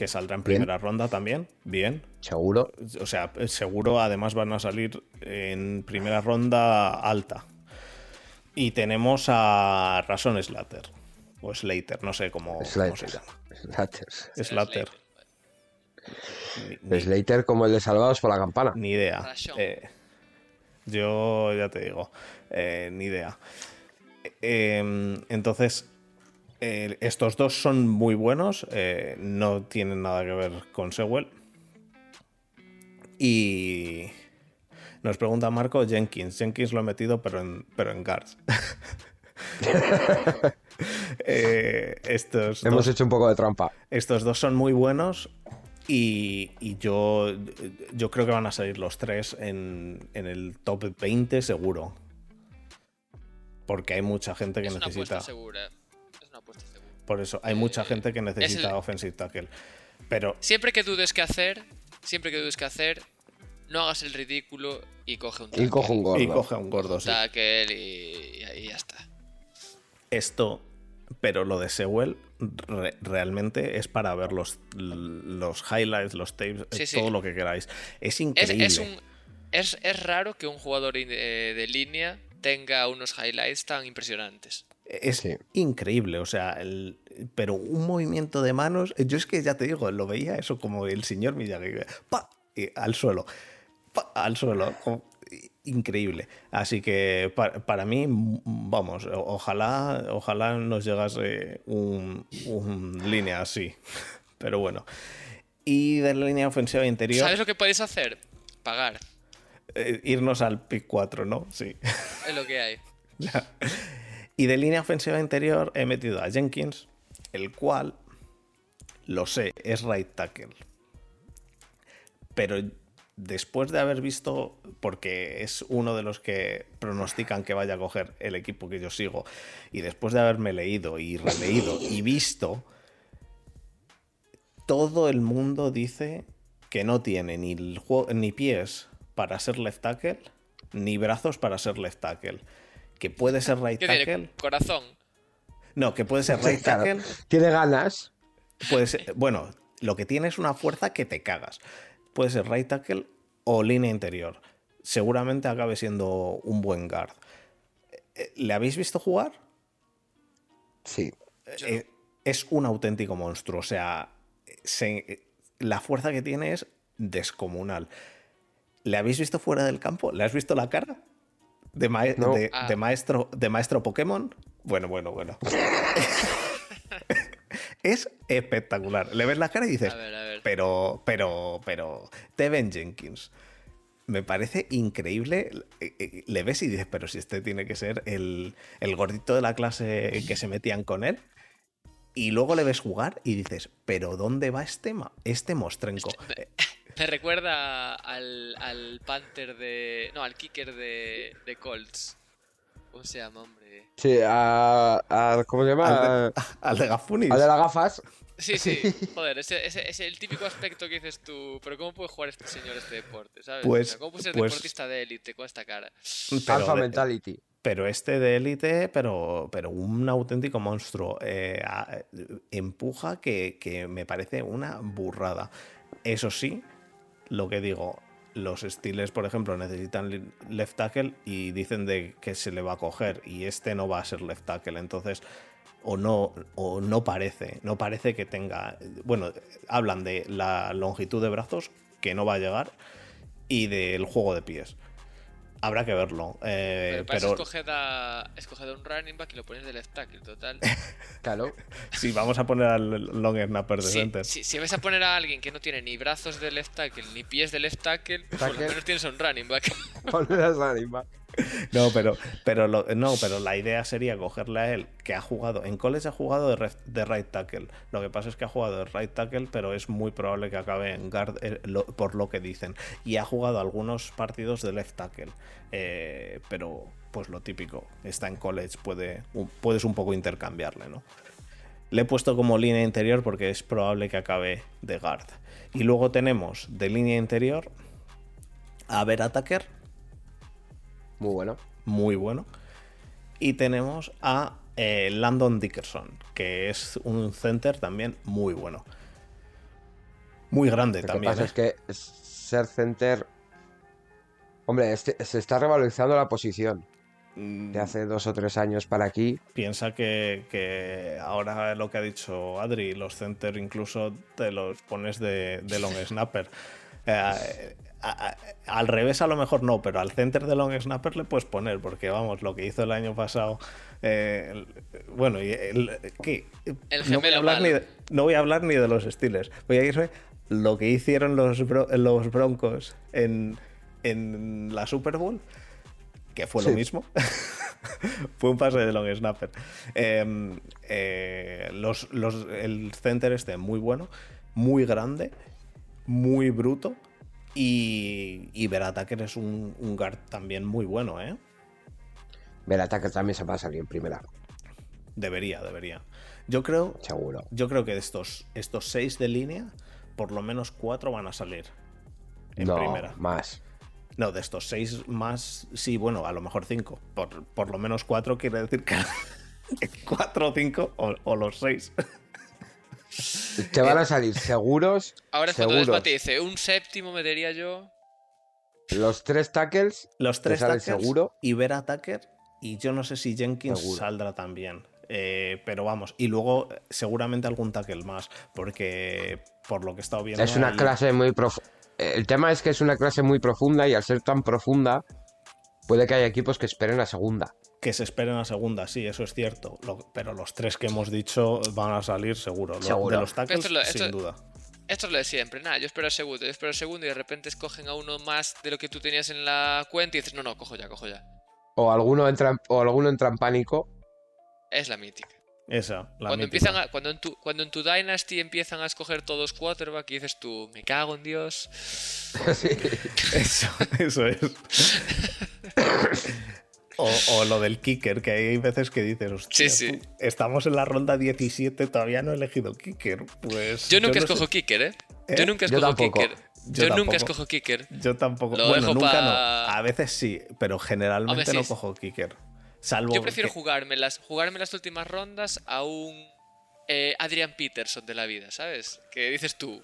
que saldrá en Bien. primera ronda también. Bien. Seguro. O sea, seguro además van a salir en primera ronda alta. Y tenemos a Rason Slater. O Slater, no sé cómo, cómo se Slater. llama. Slater. Slater. Ni, Slater como el de Salvados por la Campana. ni idea. Eh, yo ya te digo, eh, ni idea. Eh, entonces, eh, estos dos son muy buenos, eh, no tienen nada que ver con Sewell. Y nos pregunta Marco Jenkins. Jenkins lo he metido, pero en, pero en guards. Eh, estos Hemos dos- hecho un poco de trampa. estos dos son muy buenos y, y yo, yo creo que van a salir los tres en, en el top 20 seguro. Porque hay mucha gente que Es necesita... segura. Por eso, hay mucha gente que necesita el- offensive tackle. Pero Siempre que dudes qué hacer, siempre que dudes qué hacer, no hagas el ridículo y coge un Y cojo un gordo. y coge un gordo, sí. tackle y, y ya está. Esto, pero lo de Sewell re- realmente es para ver los, los highlights, los tapes, Sí, sí. todo lo que queráis. Es increíble. es, un, es, es raro que un jugador eh, de línea tenga unos highlights tan impresionantes. Es Sí. increíble, o sea, el- pero un movimiento de manos, yo es que ya te digo, lo veía eso como el señor Miyagi, ¡pa! y al suelo, ¡pa! al suelo, como- increíble. Así que pa- para, mí, vamos, ojalá, ojalá nos llegase un, un línea así, pero bueno. Y de la línea ofensiva interior, ¿Sabes lo que podéis hacer? Pagar. eh, irnos al pick 4, ¿no? Sí. Es lo que hay. Ya. Y de línea ofensiva interior he metido a Jenkins, el cual, lo sé, es right tackle. Pero después de haber visto, porque es uno de los que pronostican que vaya a coger el equipo que yo sigo, y después de haberme leído y releído y visto, todo el mundo dice que no tiene ni, ni pies para ser left tackle, ni brazos para ser left tackle. Que puede ser right ¿Qué tackle. tiene? Corazón. No, que puede ser right tackle. Tiene ganas. Puede ser, bueno, lo que tiene es una fuerza que te cagas. Puede ser right tackle o línea interior. Seguramente acabe siendo un buen guard. Eh, ¿Le habéis visto jugar? Sí. Eh, es un auténtico monstruo. O sea, se- la fuerza que tiene es descomunal. ¿Le habéis visto fuera del campo? ¿Le has visto la cara? ¿De, mae- No. de- Ah. de maestro, ¿De maestro Pokémon? Bueno, bueno, bueno. es espectacular. Le ves la cara y dices, A ver, a ver. pero, pero, pero, Teven Jenkins. Me parece increíble. Eh, eh, Le ves y dices, pero si este tiene que ser el, el gordito de la clase que se metían con él. Y luego le ves jugar y dices, pero ¿dónde va este, ma- este mostrenco? Eh, Me recuerda al, al Panther de. No, al kicker de, de Colts. ¿Cómo se llama, hombre? Sí, a, a- ¿Cómo se llama? al, de, al de Gafunis. A de las gafas. Sí, sí. Joder, ese, ese, ese el típico aspecto que dices tú. Pero ¿cómo puede jugar este señor este deporte? ¿Sabes? Pues- O sea, ¿Cómo puede ser pues- deportista de élite con esta cara? Pero Alpha de- Mentality. Pero este de élite, pero, pero un auténtico monstruo. Eh, a- empuja que, que me parece una burrada. Eso sí, lo que digo, los Steelers, por ejemplo, necesitan left tackle y dicen de que se le va a coger y este no va a ser left tackle. Entonces, o no, o no parece, no parece que tenga. Bueno, hablan de la longitud de brazos, que no va a llegar, y del juego de pies. Habrá que verlo. eh, Pero para pero eso escoged a, escoged a un running back y lo ponéis de left tackle, total. Claro. si vamos a poner al long snapper de Si, center. si, si vais a poner a alguien que no tiene ni brazos de left tackle ni pies de left tackle, por Tackle. lo menos tienes a un running back. Ponle las lágrimas. No, pero, pero no, pero la idea sería cogerle a él, que ha jugado, en college ha jugado de, right tackle. Lo que pasa es que ha jugado de right tackle, pero es muy probable que acabe en guard, eh, por lo que dicen. Y ha jugado algunos partidos de left tackle. Eh, pero, pues lo típico, está en college, puede, puedes un poco intercambiarle, ¿no? Le he puesto como línea interior porque es probable que acabe de guard. Y luego tenemos de línea interior a Ver Attacker, Muy bueno. muy bueno. Y tenemos a eh, Landon Dickerson, que es un center también muy bueno. Muy grande Lo que también. pasa ¿eh? es que ser center. Hombre, este- se está revalorizando la posición. Mm, De hace dos o tres años para aquí. Piensa que, que ahora lo que ha dicho Adri, los center incluso te los pones de, de long snapper. Eh, a- a- al revés a lo mejor no, pero al center de long snapper le puedes poner, porque vamos, lo que hizo el año pasado, eh, el- bueno, y el, ¿qué? El no, voy a hablar ni de, no voy a hablar ni de los Steelers, voy a irme lo que hicieron los, bro- los Broncos en, en la Super Bowl, que fue lo mismo. fue un pase de long snapper. Eh, eh, los, los- el center este muy bueno, muy grande, muy bruto. Y, y Verataker es un, un guard también muy bueno, ¿eh? Ver ataque también se va a salir en primera. Debería, debería. Yo creo, Seguro. yo creo que de estos, estos seis de línea, por lo menos cuatro van a salir en no, primera. más. No, de estos seis más, sí, bueno, a lo mejor cinco. Por, por lo menos cuatro quiere decir que cuatro o cinco o, o los seis. Te van a salir seguros. Ahora es cuando seguros. Desmate dice, un séptimo metería yo. Los tres tackles. Los Te tres salen tackles seguro. y ver Attacker. Y yo no sé si Jenkins Seguro. saldrá también. Eh, pero vamos, y luego eh, seguramente algún tackle más. Porque por lo que he estado viendo. Es una clase muy profunda. El tema es que es una clase muy profunda y al ser tan profunda, puede que haya equipos que esperen la segunda. Que se esperen a segunda, sí, eso es cierto. Lo- pero los tres que hemos dicho van a salir seguro. Lo- Seguro. De los tackles, Esto sin duda. Esto es lo de siempre, nada, yo espero el segundo, yo espero el segundo y de repente escogen a uno más de lo que tú tenías en la cuenta y dices, no, no, cojo ya, cojo ya. O alguno entra, en- o alguno entra en pánico. Es la mítica. Esa, la cuando empiezan a, cuando en tu cuando en tu Dynasty empiezan a escoger todos quarterback y dices tú, me cago en Dios. Sí. Eso, eso es. O, o lo del kicker, que hay veces que dices, hostia, Sí, sí. tú, estamos en la ronda 17, todavía no he elegido kicker. Pues Yo nunca no escojo sé- kicker, ¿eh? ¿Eh? Yo nunca Yo escojo kicker. Yo Yo, nunca tampoco. escojo kicker. Yo tampoco. Lo bueno, dejo nunca pa- no. A veces sí, pero generalmente Hombre, no sí. cojo kicker. Salvo Yo prefiero que- jugarme las, jugarme las últimas rondas a un eh, Adrian Peterson de la vida, ¿sabes? Que dices tú.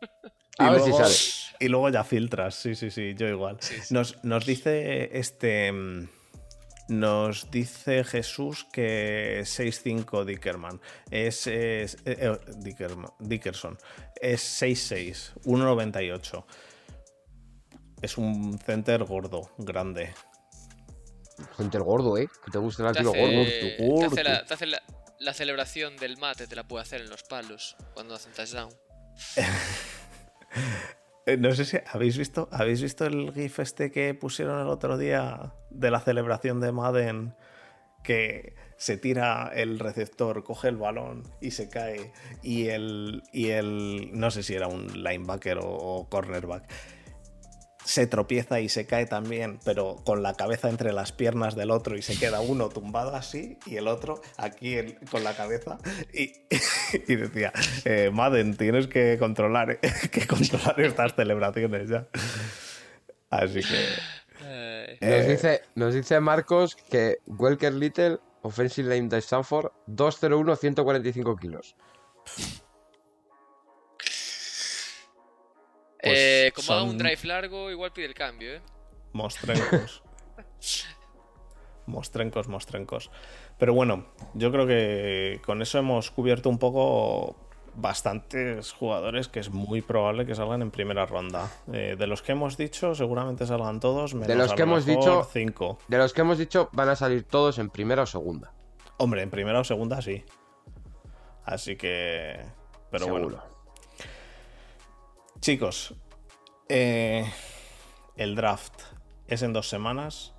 Y A ver si luego, sale. y luego ya filtras, sí, sí, sí, yo igual. Sí, sí. Nos, nos dice este. mm, Nos dice Jesús que 6'5 Dickerman. Es. es eh, eh, Dickerman- Dickerson. Es 6'6, 1'98. Es un center gordo, grande. Gente el gordo, ¿eh? Que te gusta el Te tiro hace, gordo. te gordo. hace la, te hace la- la celebración del mate, te la puede hacer en los palos cuando hacen touchdown. Eh, No sé si habéis visto, habéis visto el GIF este que pusieron el otro día de la celebración de Madden que se tira el receptor, coge el balón y se cae y el y el no sé si era un linebacker o, o cornerback se tropieza y se cae también, pero con la cabeza entre las piernas del otro y se queda uno tumbado así y el otro aquí el- con la cabeza y, y decía, eh, Madden, tienes que controlar, que controlar estas celebraciones ya. Así que... Eh, Nos, Eh, dice, nos dice Marcos que Welker Little, offensive line de Stanford, 201, 145 kilos. Eh, como haga son- un drive largo, igual pide el cambio, ¿eh? Mostrencos. Mostrencos, mostrencos. Pero bueno, yo creo que con eso hemos cubierto un poco bastantes jugadores que es muy probable que salgan en primera ronda. Eh, de los que hemos dicho, seguramente salgan todos. Menos De los que lo hemos mejor dicho- cinco. De los que hemos dicho, van a salir todos en primera o segunda. Hombre, en primera o segunda sí. Así que. Pero seguro. bueno. Chicos, eh, el draft es en dos semanas.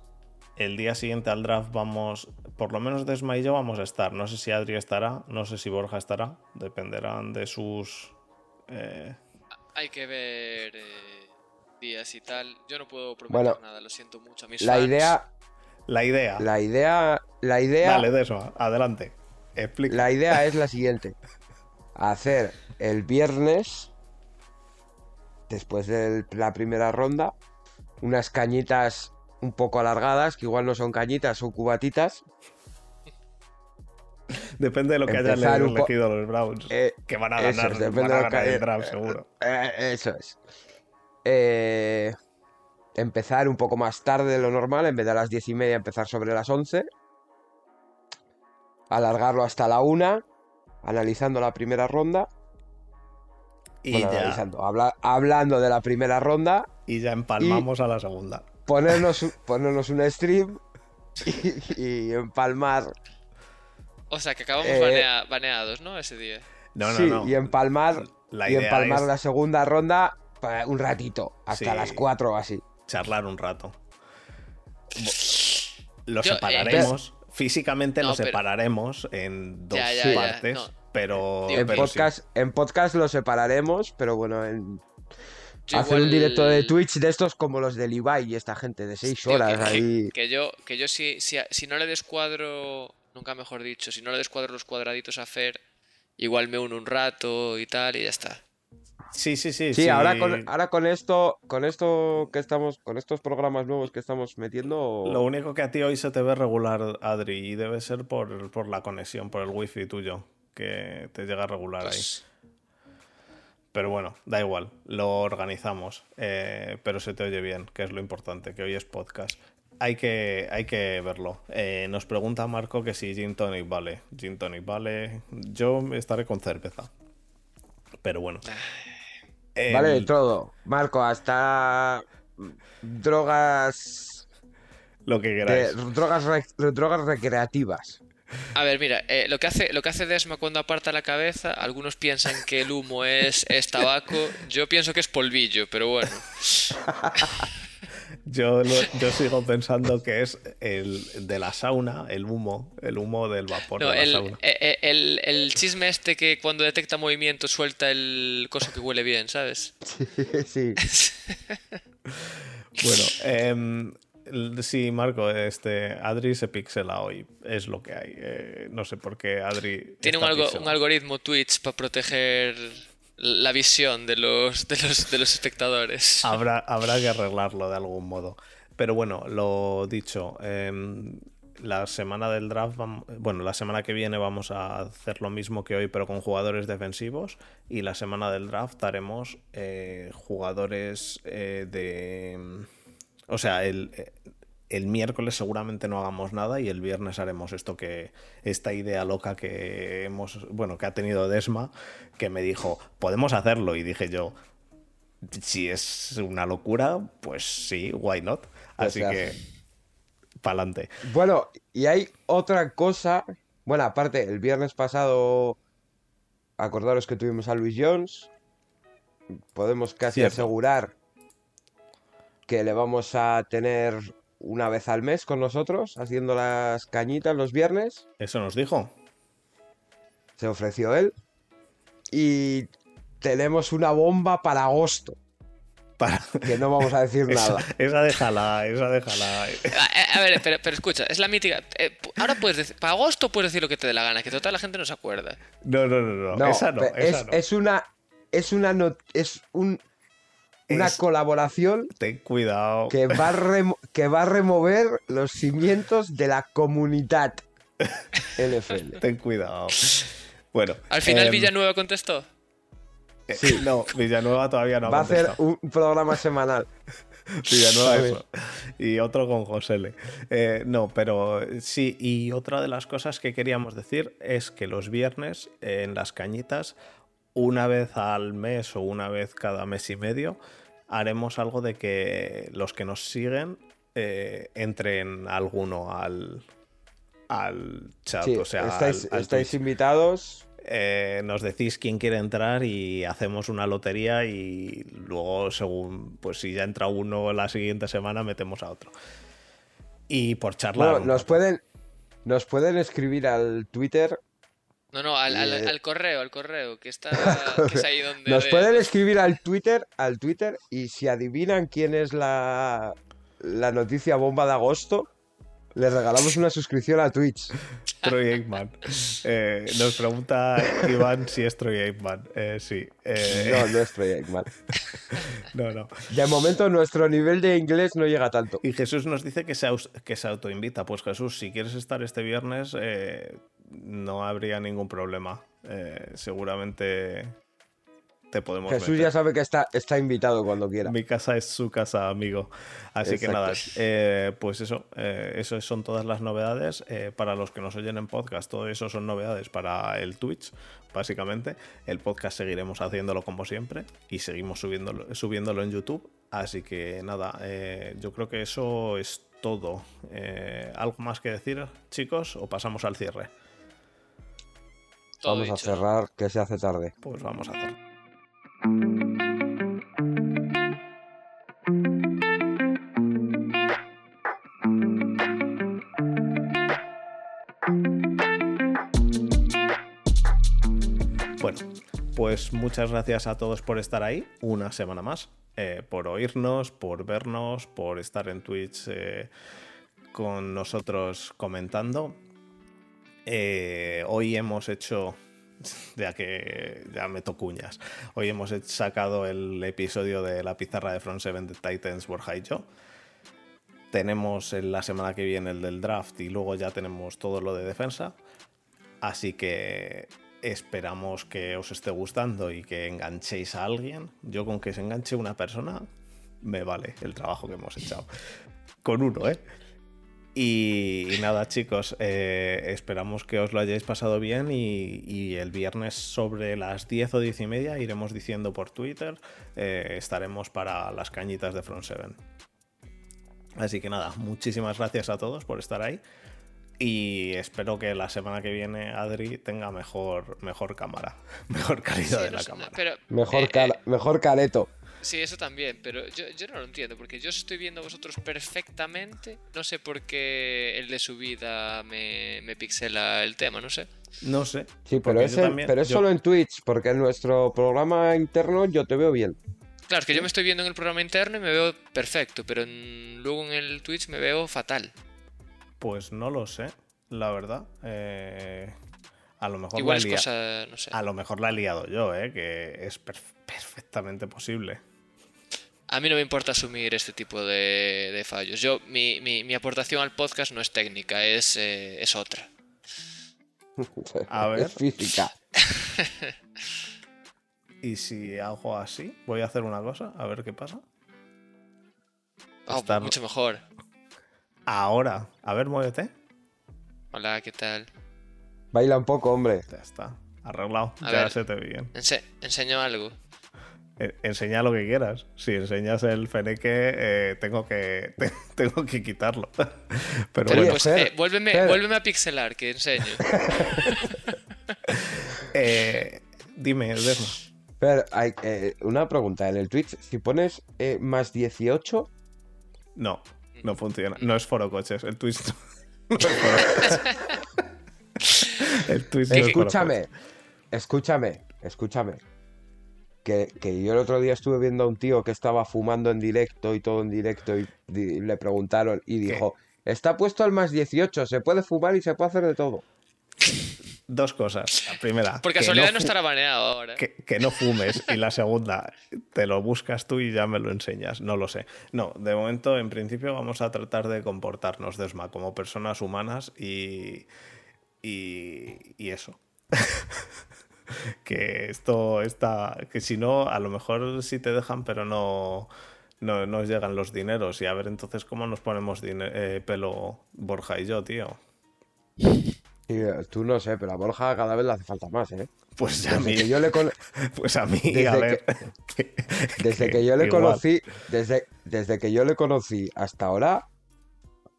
El día siguiente al draft vamos, por lo menos Desma y yo vamos a estar. No sé si Adri estará, no sé si Borja estará. Dependerán de sus... eh, Hay que ver eh, días y tal. Yo no puedo prometer Bueno, nada, lo siento mucho a mis La fans. idea, la idea. la idea, la idea, Dale, Desma, adelante. Explica. la idea es la siguiente: hacer el viernes, después de la primera ronda, unas cañitas un poco alargadas, que igual no son cañitas, son cubatitas. Depende de lo que hayan empezar un po- elegido los Browns. Eh, que van a ganar, es, depende van a de lo que ganar el draft, seguro. Eh, eso es. Eh, empezar un poco más tarde de lo normal, en vez de a las diez y media, empezar sobre las 11. Alargarlo hasta la una, analizando la primera ronda. Y, Bueno, ya, habla- hablando de la primera ronda, y ya empalmamos a la segunda. ponernos, un- ponernos un stream y, y empalmar. O sea, que acabamos Eh, banea- baneados, ¿no? Ese día. No, no, sí, no. y empalmar, La y empalmar es la segunda ronda para un ratito, hasta Sí. las 4 o así. charlar un rato. Lo Yo, eh, separaremos. Físicamente No, lo pero- separaremos en dos Ya, ya, ya, partes. no. Pero, En pero sí. podcast, en podcast lo separaremos, pero bueno, en, Yo hacer un directo de Twitch de estos como los del Ibai y esta gente de 6 Tío, horas que, ahí. que yo, que yo si, si, si no le descuadro, nunca mejor dicho, si no le descuadro los cuadraditos a Fer, igual me uno un rato y tal y ya está. Sí, sí, sí. Sí, ahora con, ahora con esto, con esto que estamos, con estos programas nuevos que estamos metiendo, Lo único que a ti hoy se te ve regular, Adri, y debe ser por, por la conexión, por el wifi tuyo, que te llega regular ahí. Pues, Pero bueno, da igual, lo organizamos. eh, pero se te oye bien, que es lo importante, que hoy es podcast. Hay que, hay que verlo. Eh, nos pregunta Marco que si Gin Tonic vale. Gin Tonic vale. Yo estaré con cerveza. Pero bueno. vale de todo. Marco, hasta drogas Lo que de- queráis. drogas re- drogas recreativas. A ver, mira, eh, lo, que hace, lo que hace Desma cuando aparta la cabeza, algunos piensan que el humo es, es tabaco, yo pienso que es polvillo, pero bueno. Yo, lo- yo sigo pensando que es el de la sauna, el humo, el humo del vapor No, de la el, sauna. eh, eh, el- el chisme este que cuando detecta movimiento suelta el coso que huele bien, ¿sabes? sí. Bueno, em, l- sí, Marco, este, Adri se pixela hoy, es lo que hay. eh, no sé por qué Adri. Tiene un, algo- un algoritmo Twitch para proteger la visión de los, de los, de los espectadores. Habrá, habrá que arreglarlo de algún modo. Pero bueno, lo dicho, em, la semana del draft, bueno, la semana que viene vamos a hacer lo mismo que hoy, pero con jugadores defensivos. Y la semana del draft haremos eh, jugadores eh, de. O sea, el, el miércoles seguramente no hagamos nada y el viernes haremos esto que. Esta idea loca que hemos. Bueno, que ha tenido Desma, que me dijo, podemos hacerlo. Y dije yo, si es una locura, pues sí, why not? Así que, pa'lante. Bueno, y hay otra cosa. Bueno, aparte, el viernes pasado, acordaros que tuvimos a Luis Jones. Podemos casi Cierto. asegurar que le vamos a tener una vez al mes con nosotros, haciendo las cañitas los viernes. Eso nos dijo. Se ofreció él. Y tenemos una bomba para agosto, Para... que no vamos a decir Esa, nada. esa déjala, esa déjala. A, ver, pero, pero escucha, es la mítica. eh, ahora puedes decir, para agosto puedes decir lo que te dé la gana, que total la gente no se acuerda. No, no, no, no. No, esa no, pe- esa es, no. es una. Es una. no- es un, una Es- colaboración Ten cuidado. que va, a remo- que va a remover los cimientos de la comunidad NFL. Ten cuidado. Bueno. Al final em, Villanueva contestó. eh, No, Villanueva todavía no ha Va a hacer un programa semanal. Villanueva eso. Y otro con Josele. Eh, no, pero sí, y otra de las cosas que queríamos decir es que los viernes eh, en las cañitas una vez al mes o una vez cada mes y medio haremos algo de que los que nos siguen eh, entren alguno al, al chat. Sí, o sea, estáis, al- al estáis Twitch. invitados. Eh, nos decís quién quiere entrar y hacemos una lotería y luego según pues si ya entra uno la siguiente semana metemos a otro y por charlar Bueno, nos pueden, nos pueden escribir al Twitter. No, no, al, al- Eh. al correo, al correo, que está que es ahí donde... Nos de- pueden escribir al Twitter, al Twitter, y si adivinan quién es la, la noticia bomba de agosto, les regalamos una suscripción a Twitch. Troy Aikman Eh, nos pregunta Iván si es Troy Aikman Eh, sí Eh, No, no es Project Man. no no De momento nuestro nivel de inglés no llega tanto. y Jesús nos dice que se, que se autoinvita pues Jesús si quieres estar este viernes eh, no habría ningún problema Eh, seguramente te podemos Jesús meter. ya sabe que está, está invitado cuando quiera. Mi casa es su casa, amigo. Así que nada, eh, pues eso, eh, eso son todas las novedades. Eh, para los que nos oyen en podcast, todo eso son novedades para el Twitch, básicamente. El podcast seguiremos haciéndolo como siempre y seguimos subiéndolo, subiéndolo en YouTube. Así que nada, yo creo que eso es todo. ¿Algo más que decir, chicos? ¿O pasamos al cierre? Todo Vamos a cerrar, que se hace tarde. Pues vamos a hacer. Bueno, pues muchas gracias a todos por estar ahí una semana más, eh, por oírnos, por vernos, por estar en Twitch eh, con nosotros comentando. Eh, hoy hemos hecho, ya que ya meto cuñas, hoy hemos he- sacado el episodio de la pizarra de Front 7 de Titans Borja y yo. Tenemos en la semana que viene el del draft y luego ya tenemos todo lo de defensa. Así que esperamos que os esté gustando y que enganchéis a alguien. Yo con que se enganche una persona me vale el trabajo que hemos echado. Con uno, ¿eh? Y, y nada, chicos, eh, esperamos que os lo hayáis pasado bien y, y el viernes sobre las 10 o 10 y media iremos diciendo por Twitter, eh, estaremos para las cañitas de Front 7. Así que nada, muchísimas gracias a todos por estar ahí y espero que la semana que viene Adri tenga mejor, mejor cámara, mejor calidad Sí, de no la sé, cámara. Pero, Mejor, eh, cara- mejor careto. Sí, eso también, pero yo, yo no lo entiendo, porque yo os estoy viendo a vosotros perfectamente. No sé por qué el de subida me, me pixela el tema, no sé. No sé. Sí, pero es, yo en- también- pero es yo- solo en Twitch, porque en nuestro programa interno yo te veo bien. Claro, es que yo me estoy viendo en el programa interno y me veo perfecto, pero en- luego en el Twitch me veo fatal. Pues no lo sé, la verdad. Eh, a lo mejor Igual la es lia- cosa, no sé. A lo mejor la he liado yo, ¿eh? que es perf- perfectamente posible. A mí no me importa asumir este tipo de, de fallos. Yo, mi, mi- mi aportación al podcast no es técnica, es, eh, es otra. A ver. Es física. Y si hago así, voy a hacer una cosa, a ver qué pasa. Oh, Estar- mucho mejor. Ahora, a ver, muévete. Hola, ¿qué tal? Baila un poco, hombre. Ya está, arreglado, A ya ver. se te ve bien. Ense- enseño algo. Enseña lo que quieras. Si enseñas el feneque, eh, tengo, que, te- tengo que quitarlo. Pero Oye, bueno, pues Fer, eh, vuélveme, Fer. vuélveme a pixelar, que enseño. eh, dime, Desma. Pero hay eh, una pregunta. En el Twitch, si pones eh, más 18, No, no funciona. No es foro coches. El Twitch no, no es foro coches. El Twitch no es foro escúchame, coches. escúchame, escúchame. Que, que yo el otro día estuve viendo a un tío que estaba fumando en directo y todo en directo y, le preguntaron y dijo, está puesto al más 18, se puede fumar y se puede hacer de todo. Dos cosas. La primera. Por que casualidad no, fu- estará baneado ahora. Que, que no fumes. Y la segunda, te lo buscas tú y ya me lo enseñas. No lo sé. No, de momento, en principio, vamos a tratar de comportarnos, Desma, como personas humanas y. y, y eso. que esto está. que si no, a lo mejor sí te dejan, pero no. No nos llegan los dineros. Y a ver entonces cómo nos ponemos eh, pelo Borja y yo, tío. Y, eh, tú no sé, pero a Borja cada vez le hace falta más, ¿eh? Pues a Desde mí. que yo le con- Pues a mí, Desde a que- ver. Desde que yo le Igual. conocí, desde, desde que yo le conocí hasta ahora,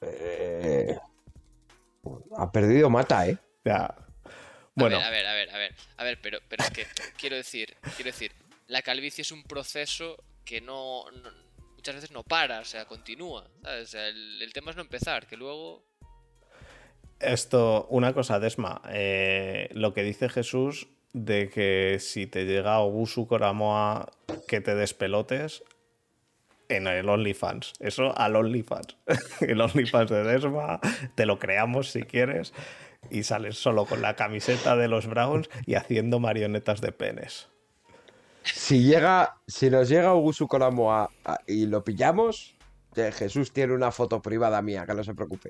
eh, ha perdido mata, ¿eh? Ya. Bueno, A ver, a ver, a ver, a ver, a ver, pero, pero es que quiero decir, quiero decir, la calvicie es un proceso que no, no- muchas veces no para, o sea, continúa. ¿sabes? O sea, el, el tema es no empezar, que luego esto, una cosa, Desma. eh, lo que dice Jesús de que si te llega Obusu Koramoa que te despelotes en el OnlyFans. Eso al OnlyFans. el OnlyFans de Desma, te lo creamos si quieres. Y sales solo con la camiseta de los Browns y haciendo marionetas de penes. Si llega, si nos llega Ugusu Koramoa a- y lo pillamos, que Jesús tiene una foto privada mía, que no se preocupe.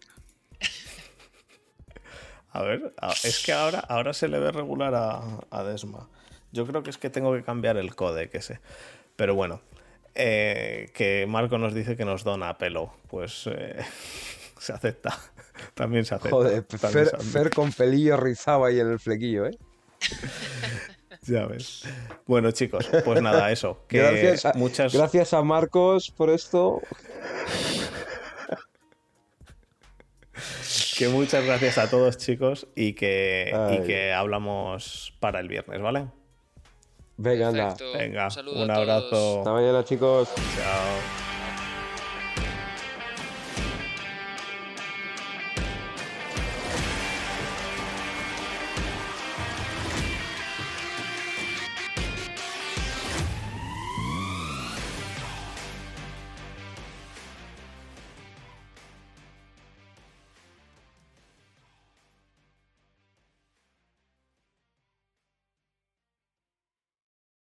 A ver, a- es que ahora, ahora se le ve regular a, a Desma. Yo creo que es que tengo que cambiar el codec ese. Pero bueno, eh, que Marco nos dice que nos dona pelo. Pues eh, se acepta. También se acepta. Joder, También Fer, se- Fer con pelillo rizado ahí en el flequillo, ¿eh? Ya ves. Bueno, chicos, pues nada, eso. Que Gracias a, muchas, gracias a Marcos por esto. que muchas gracias a todos, chicos, y que, y que hablamos para el viernes, ¿vale? Venga. Venga, un saludo un abrazo. Hasta mañana, chicos. Chao.